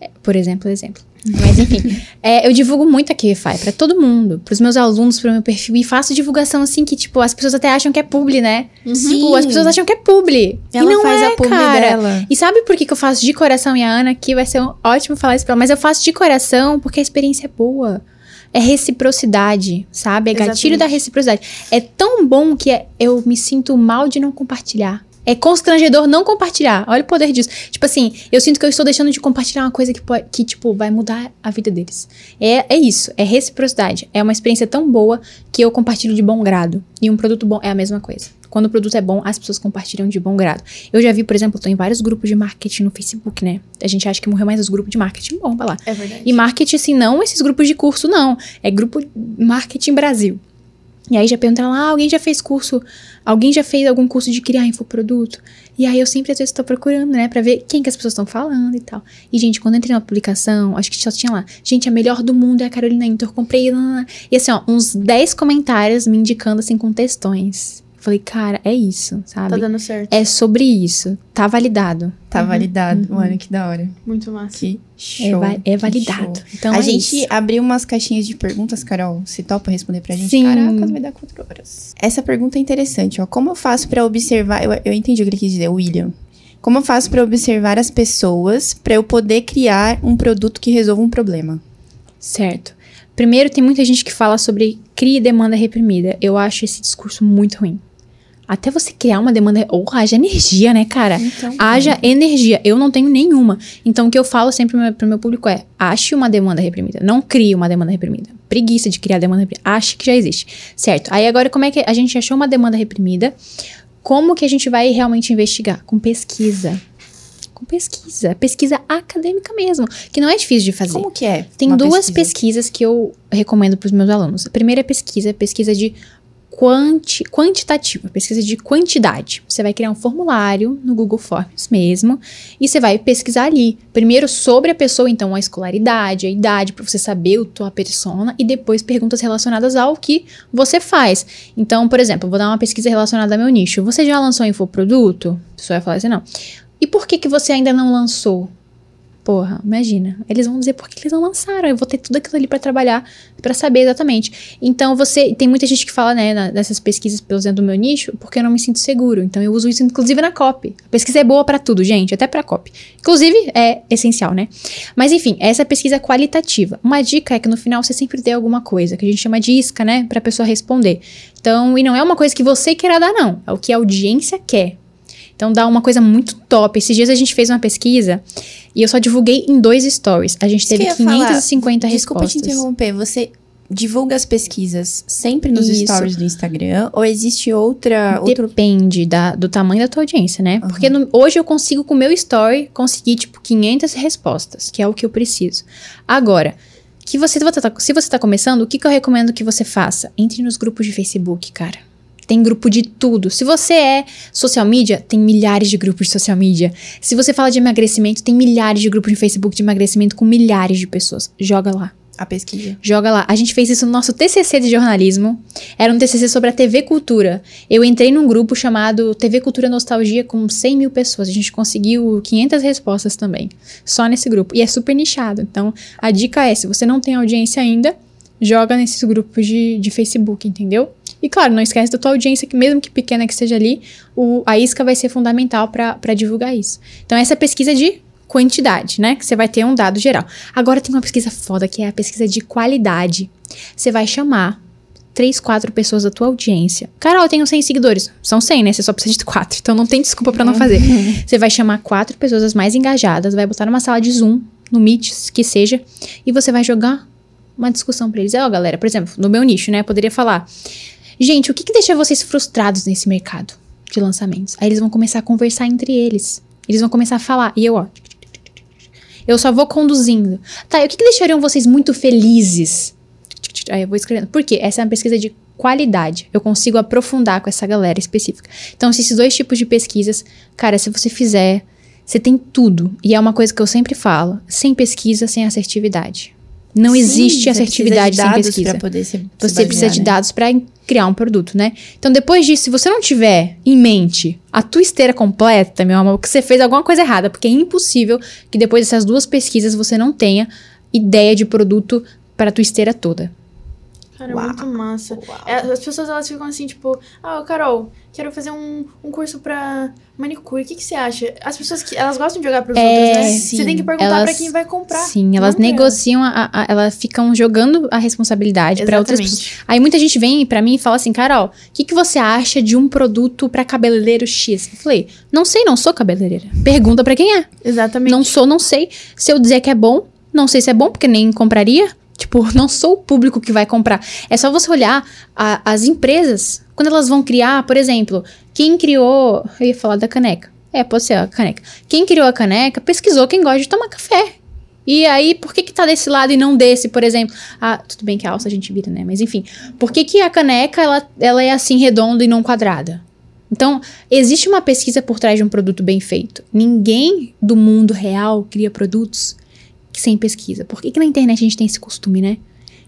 É, Por exemplo, exemplo. Mas enfim, é, eu divulgo muito a QIFI pra todo mundo, pros meus alunos, pro meu perfil, e faço divulgação assim que, tipo, as pessoas até acham que é publi, né? Tipo, as pessoas acham que é publi. Ela e não faz é, a publi cara. dela. E sabe por que, que eu faço de coração e a Ana aqui vai ser um ótimo falar isso pra ela, mas eu faço de coração porque a experiência é boa. É reciprocidade, sabe? É gatilho Exatamente. da reciprocidade. É tão bom que é- eu me sinto mal de não compartilhar. É constrangedor não compartilhar. Olha o poder disso. Tipo assim, eu sinto que eu estou deixando de compartilhar uma coisa que, pode, que tipo, vai mudar a vida deles. É, é isso, é reciprocidade. É uma experiência tão boa que eu compartilho de bom grado. E um produto bom é a mesma coisa. Quando o produto é bom, as pessoas compartilham de bom grado. Eu já vi, por exemplo, tô em vários grupos de marketing no Facebook, né? A gente acha que morreu mais os grupos de marketing. Bom, vai lá. É verdade. E marketing, assim, não esses grupos de curso, não. É grupo Marketing Brasil. E aí já perguntaram lá, ah, alguém já fez curso, alguém já fez algum curso de criar infoproduto? E aí eu sempre às vezes tô procurando, né, pra ver quem que as pessoas estão falando e tal. E gente, quando eu entrei na publicação, acho que só tinha lá, gente, a melhor do mundo é a Carolina Inter, comprei, lá, lá, lá. e assim, ó, uns 10 comentários me indicando assim com textões. Falei, cara, é isso, sabe? Tá dando certo. É sobre isso. Tá validado. Tá validado. Mano, que da hora. Muito massa. Que É, show. va- é que validado. show. Então, a é gente isso. abriu umas caixinhas de perguntas, Carol. Se topa responder pra gente? Sim. Caraca, vai dar quatro horas. Essa pergunta é interessante, ó. Como eu faço pra observar... Eu, eu entendi o que ele quis dizer, William. Como eu faço pra observar as pessoas pra eu poder criar um produto que resolva um problema? Certo. Primeiro, tem muita gente que fala sobre cria e demanda reprimida. Eu acho esse discurso muito ruim. Até você criar uma demanda. Ou haja energia, né, cara? Então, Haja energia. Eu não tenho nenhuma. Então, o que eu falo sempre pro meu, pro meu público é: ache uma demanda reprimida. Não crie uma demanda reprimida. Preguiça de criar demanda reprimida. Ache que já existe. Certo. Aí, agora, como é que a gente achou uma demanda reprimida? Como que a gente vai realmente investigar? Com pesquisa. Com pesquisa. Pesquisa acadêmica mesmo. Que não é difícil de fazer. Como que é? Tem duas pesquisa? pesquisas que eu recomendo para os meus alunos. A primeira pesquisa é pesquisa de quanti, quantitativa, pesquisa de quantidade. Você vai criar um formulário no Google Forms mesmo e você vai pesquisar ali. Primeiro sobre a pessoa, então a escolaridade, a idade, para você saber a tua persona e depois perguntas relacionadas ao que você faz. Então, por exemplo, vou dar uma pesquisa relacionada ao meu nicho. Você já lançou infoproduto? A pessoa vai falar assim, não. E por que que você ainda não lançou? Porra, imagina. Eles vão dizer por que eles não lançaram. Eu vou ter tudo aquilo ali pra trabalhar, pra saber exatamente. Então, você. Tem muita gente que fala, né, nessas pesquisas pelo exemplo do meu nicho, porque eu não me sinto seguro. Então, eu uso isso, inclusive, na copy. A pesquisa é boa pra tudo, gente, até pra copy. Inclusive, é essencial, né? Mas, enfim, essa pesquisa é qualitativa. Uma dica é que no final você sempre dê alguma coisa, que a gente chama de isca, né, pra pessoa responder. Então, e não é uma coisa que você queira dar, não. É o que a audiência quer. Então dá uma coisa muito top. Esses dias a gente fez uma pesquisa e eu só divulguei em dois stories. A gente Isso teve eu ia falar. 550 Desculpa respostas. te interromper. Você divulga as pesquisas sempre nos Isso. stories do Instagram? Ou existe outra... Outro... Depende da- do tamanho da tua audiência, né? Aham. Porque no- hoje eu consigo, com o meu story, conseguir, tipo, 500 respostas, que é o que eu preciso. Agora, que você, se você tá começando, o que, que eu recomendo que você faça? Entre nos grupos de Facebook, cara. Tem grupo de tudo. Se você é social media, tem milhares de grupos de social media. Se você fala de emagrecimento, tem milhares de grupos de Facebook de emagrecimento com milhares de pessoas. Joga lá. A pesquisa. Joga lá. A gente fez isso no nosso TCC de jornalismo. Era um TCC sobre a TV Cultura. Eu entrei num grupo chamado TV Cultura Nostalgia com 100 mil pessoas. A gente conseguiu 500 respostas também. Só nesse grupo. E é super nichado. Então, a dica é, se você não tem audiência ainda, joga nesses grupos de, de Facebook, entendeu? E claro, não esquece da tua audiência, que mesmo que pequena que seja ali, o, a isca vai ser fundamental para divulgar isso. Então, essa é a pesquisa de quantidade, né? Que você vai ter um dado geral. Agora tem uma pesquisa foda, que é a pesquisa de qualidade. Você vai chamar três, quatro pessoas da tua audiência. Carol, eu tenho 100 seguidores. São 100, né? Você só precisa de quatro. Então não tem desculpa pra não fazer. Você vai chamar quatro pessoas as mais engajadas, vai botar numa sala de Zoom, no Meet, que seja, e você vai jogar uma discussão pra eles. Ó, galera, por exemplo, no meu nicho, né? Eu poderia falar: Gente, o que, que deixa vocês frustrados nesse mercado de lançamentos? Aí eles vão começar a conversar entre eles. Eles vão começar a falar. E eu, ó. Eu só vou conduzindo. Tá, e o que, que deixariam vocês muito felizes? Aí eu vou escrevendo. Por quê? Essa é uma pesquisa de qualidade. Eu consigo aprofundar com essa galera específica. Então, se esses dois tipos de pesquisas, cara, se você fizer, você tem tudo. E é uma coisa que eu sempre falo: sem pesquisa, sem assertividade. Não Sim, existe assertividade precisa de sem pesquisa. Poder se, se Você precisa basear, de né? dados para criar um produto, né? Então, depois disso, se você não tiver em mente a tua esteira completa, meu amor, que você fez alguma coisa errada, porque é impossível que depois dessas duas pesquisas você não tenha ideia de produto para a tua esteira toda. Cara, Uau. muito massa. É, as pessoas elas ficam assim, tipo, ah, Carol, quero fazer um, um curso pra manicure. O que, que você acha? As pessoas que elas gostam de jogar pros É, outros, né? sim. Você tem que perguntar Elas- pra quem vai comprar. Sim, elas negociam, a, a- elas ficam jogando a responsabilidade para outras pessoas. Aí muita gente vem pra mim e fala assim, Carol, o que, que você acha de um produto pra cabeleireiro X? Eu falei, não sei, não sou cabeleireira. Pergunta pra quem é. Exatamente. Não sou, não sei. Se eu dizer que é bom, não sei se é bom, porque nem compraria. Tipo, não sou o público que vai comprar. É só você olhar a- as empresas, quando elas vão criar, por exemplo, quem criou. Eu ia falar da caneca. É, pode ser a caneca. Quem criou a caneca pesquisou quem gosta de tomar café. E aí, por que que tá desse lado e não desse, por exemplo? Ah, tudo bem que a alça a gente vira, né? Mas enfim, por que que a caneca, ela, ela é assim redonda e não quadrada? Então, existe uma pesquisa por trás de um produto bem feito. Ninguém do mundo real cria produtos sem pesquisa. Por que, que na internet a gente tem esse costume, né?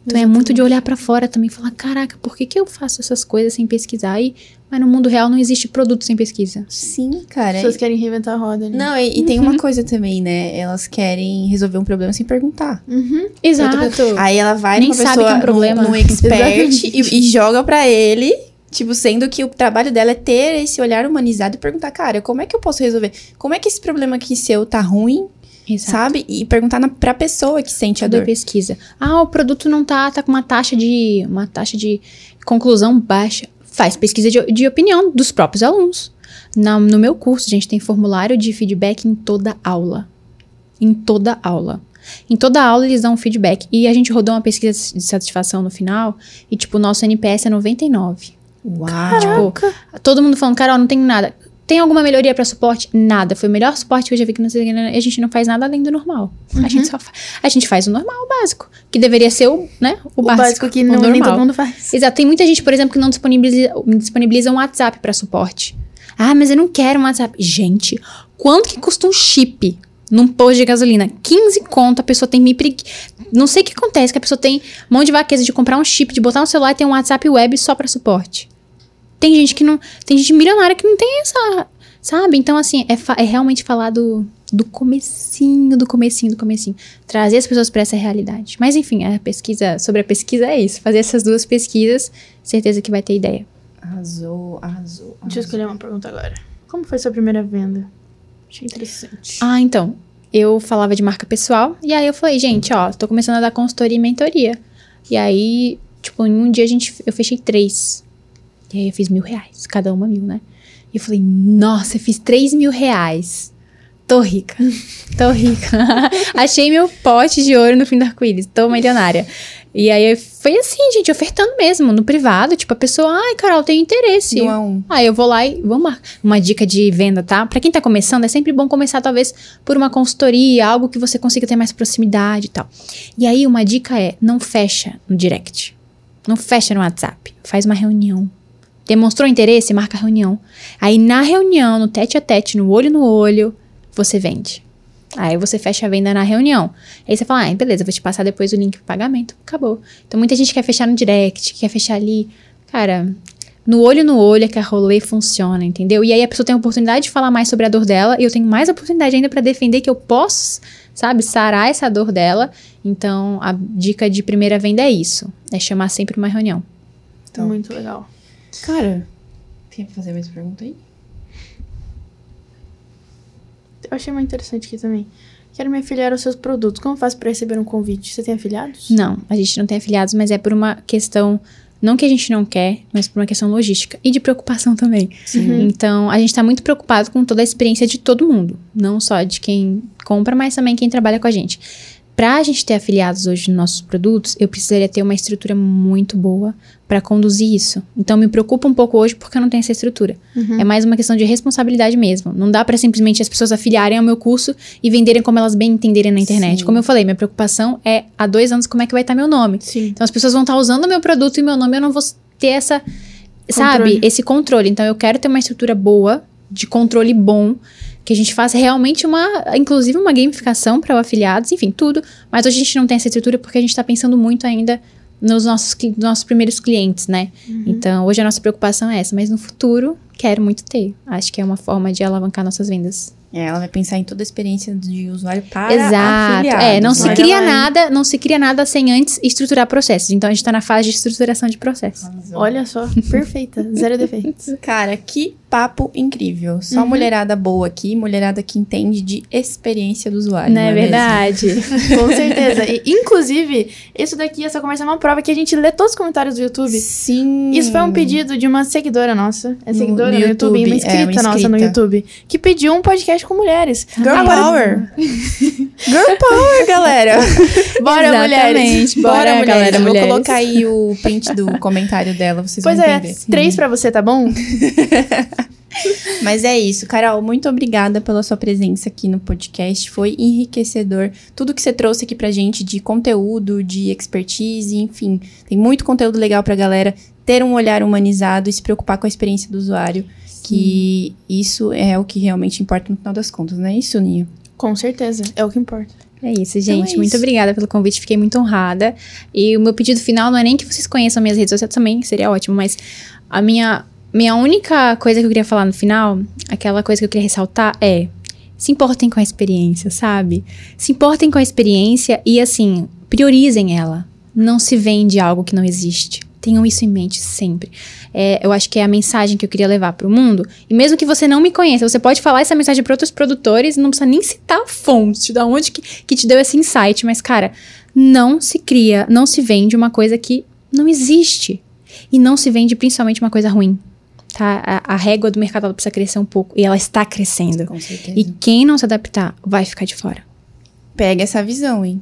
Então é muito de olhar pra fora também e falar: caraca, por que, que eu faço essas coisas sem pesquisar? E Mas no mundo real não existe produto sem pesquisa. Sim, As cara. pessoas querem reinventar a roda. né? Não, e, e tem uma coisa também, né? Elas querem resolver um problema sem perguntar. Uhum. Exato. Aí ela vai Nem numa sabe pessoa, que é um problema. num, num expert Exatamente. e, e joga pra ele, tipo, sendo que o trabalho dela é ter esse olhar humanizado e perguntar, cara, como é que eu posso resolver? Como é que esse problema aqui seu tá ruim, Exato. sabe? E perguntar na, pra pessoa que sente a dor. pesquisa? Ah, o produto não tá, tá com uma taxa de uma taxa de conclusão baixa. Faz pesquisa de, de opinião dos próprios alunos. Na- no meu curso, a gente tem formulário de feedback em toda aula. Em toda aula. Em toda aula eles dão um feedback. E a gente rodou uma pesquisa de satisfação no final. E, tipo, o nosso NPS é 99. Uau! Tipo, todo mundo falando, Carol, não tem nada. Tem alguma melhoria pra suporte? Nada. Foi o melhor suporte que eu já vi que não sei que, né? a gente não faz nada além do normal. A gente só fa- a gente faz o normal, o básico, que deveria ser o, né, o, O básico, básico que não, nem normal. todo mundo faz. Exato, tem muita gente, por exemplo, que não disponibiliza, disponibiliza um WhatsApp pra suporte. Ah, mas eu não quero um WhatsApp. Gente, quanto que custa um chip num posto de gasolina? 15 conto, a pessoa tem me pregui... Não sei o que acontece, que a pessoa tem mão de vaqueza de comprar um chip, de botar no celular e ter um WhatsApp web só pra suporte. Tem gente que não. Tem gente milionária que não tem essa. Sabe? Então, assim, é, fa- é realmente falar do, do comecinho, do comecinho, do comecinho. Trazer as pessoas pra essa realidade. Mas, enfim, a pesquisa, sobre a pesquisa é isso. Fazer essas duas pesquisas, certeza que vai ter ideia. Arrasou, arrasou. Deixa eu arrasou. escolher uma pergunta agora. Como foi sua primeira venda? Achei interessante. Ah, então. Eu falava de marca pessoal. E aí eu falei, gente, ó, tô começando a dar consultoria e mentoria. E aí, tipo, em um dia a gente, eu fechei três. E aí eu fiz mil reais, cada uma mil, né? E eu falei, nossa, eu fiz três mil reais. Tô rica. Tô rica. Achei meu pote de ouro no fim do arco-íris. Tô milionária. E aí foi assim, gente, ofertando mesmo, no privado. Tipo, a pessoa, ai, Carol, tem interesse. Um a um. Aí eu vou lá e vamos marcar. Uma dica de venda, tá? Pra quem tá começando, é sempre bom começar, talvez, por uma consultoria, algo que você consiga ter mais proximidade e tal. E aí, uma dica é: não fecha no direct. Não fecha no WhatsApp. Faz uma reunião. Demonstrou interesse, marca a reunião. Aí, na reunião, no tete a tete, no olho no olho, você vende. Aí você fecha a venda na reunião. Aí você fala, ah, beleza, vou te passar depois o link pro pagamento. Acabou. Então muita gente quer fechar no direct, quer fechar ali. Cara, no olho no olho é que a rolê funciona, entendeu? E aí a pessoa tem a oportunidade de falar mais sobre a dor dela e eu tenho mais oportunidade ainda pra defender que eu posso, sabe, sarar essa dor dela. Então a dica de primeira venda é isso: é chamar sempre uma reunião. Então. Muito legal. Cara, quer fazer mais pergunta aí? Eu achei muito interessante aqui também. Quero me afiliar aos seus produtos. Como faz pra receber um convite? Você tem afiliados? Não, a gente não tem afiliados, mas é por uma questão. Não que a gente não quer, mas por uma questão logística e de preocupação também. Então, a gente tá muito preocupado com toda a experiência de todo mundo. Não só de quem compra, mas também quem trabalha com a gente. Pra gente ter afiliados hoje nos nossos produtos, eu precisaria ter uma estrutura muito boa pra conduzir isso. Então, me preocupa um pouco hoje porque eu não tenho essa estrutura. É mais uma questão de responsabilidade mesmo. Não dá pra simplesmente as pessoas afiliarem ao meu curso e venderem como elas bem entenderem na internet. Sim. Como eu falei, minha preocupação é há dois anos como é que vai estar meu nome. Sim. Então as pessoas vão estar usando o meu produto e meu nome, eu não vou ter essa, sabe, Controle. esse controle. Então eu quero ter uma estrutura boa, de controle bom, que a gente faça realmente uma, inclusive uma gamificação para afiliados, enfim, tudo. Mas hoje a gente não tem essa estrutura porque a gente está pensando muito ainda nos nossos, nossos primeiros clientes, né? Então hoje a nossa preocupação é essa, mas no futuro quero muito ter. Acho que é uma forma de alavancar nossas vendas. É, ela vai pensar em toda a experiência de usuário para Exato. afiliados, É, não se cria hein? nada, não se cria nada sem antes estruturar processos. Então a gente tá na fase de estruturação de processos. Olha só, perfeita. Zero defeitos. Cara, que papo incrível. Só Uhum. mulherada boa aqui, mulherada que entende de experiência do usuário. Não é mesmo? verdade? Com certeza. E, inclusive, isso daqui, essa conversa é uma prova que a gente lê todos os comentários do YouTube. Sim. Isso foi um pedido de uma seguidora nossa. É No- seguidora no no, YouTube, YouTube, uma é, inscrita uma nossa no inscrita. YouTube. Que pediu um podcast com mulheres. Girl Agora- Power. Girl Power, galera. Bora, Exatamente. mulheres. Bora, mulheres. galera, Eu Vou mulheres. colocar aí o print do comentário dela, vocês Pois vão é, entender. três pra você, tá bom? Mas é isso, Carol, muito obrigada pela sua presença aqui no podcast. Foi enriquecedor. Tudo que você trouxe aqui pra gente de conteúdo, de expertise, enfim. Tem muito conteúdo legal pra galera ter um olhar humanizado e se preocupar com a experiência do usuário. Que isso é o que realmente importa no final das contas, não é isso, Ninho? Com certeza, é o que importa. É isso, Então gente. é Muito isso. obrigada pelo convite. Fiquei muito honrada. E o meu pedido final não é nem que vocês conheçam minhas redes sociais também, seria ótimo, mas a minha minha única coisa que eu queria falar no final, aquela coisa que eu queria ressaltar é: se importem com a experiência, sabe? Se importem com a experiência e, assim, priorizem ela. Não se vende algo que não existe. Tenham isso em mente sempre. É, eu acho que é a mensagem que eu queria levar para o mundo. E mesmo que você não me conheça, você pode falar essa mensagem para outros produtores, não precisa nem citar a fonte, da onde que, que te deu esse insight. Mas, cara, não se cria, não se vende uma coisa que não existe. E não se vende principalmente uma coisa ruim. Tá? A, a régua do mercado ela precisa crescer um pouco. E ela está crescendo. Com certeza. E quem não se adaptar vai ficar de fora. Pega essa visão, hein?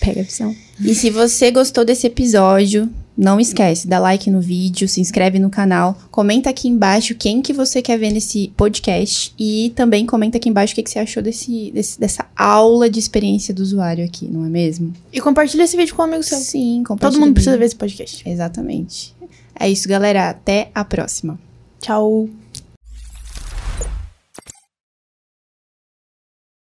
Pega a visão. E se você gostou desse episódio, não esquece, dá like no vídeo, se inscreve no canal, comenta aqui embaixo quem que você quer ver nesse podcast e também comenta aqui embaixo o que, que você achou desse, desse- dessa aula de experiência do usuário aqui, não é mesmo? E compartilha esse vídeo com um amigo seu. Sim, Todo compartilha mundo o precisa ver esse podcast. Exatamente. É isso, galera. Até a próxima. Tchau.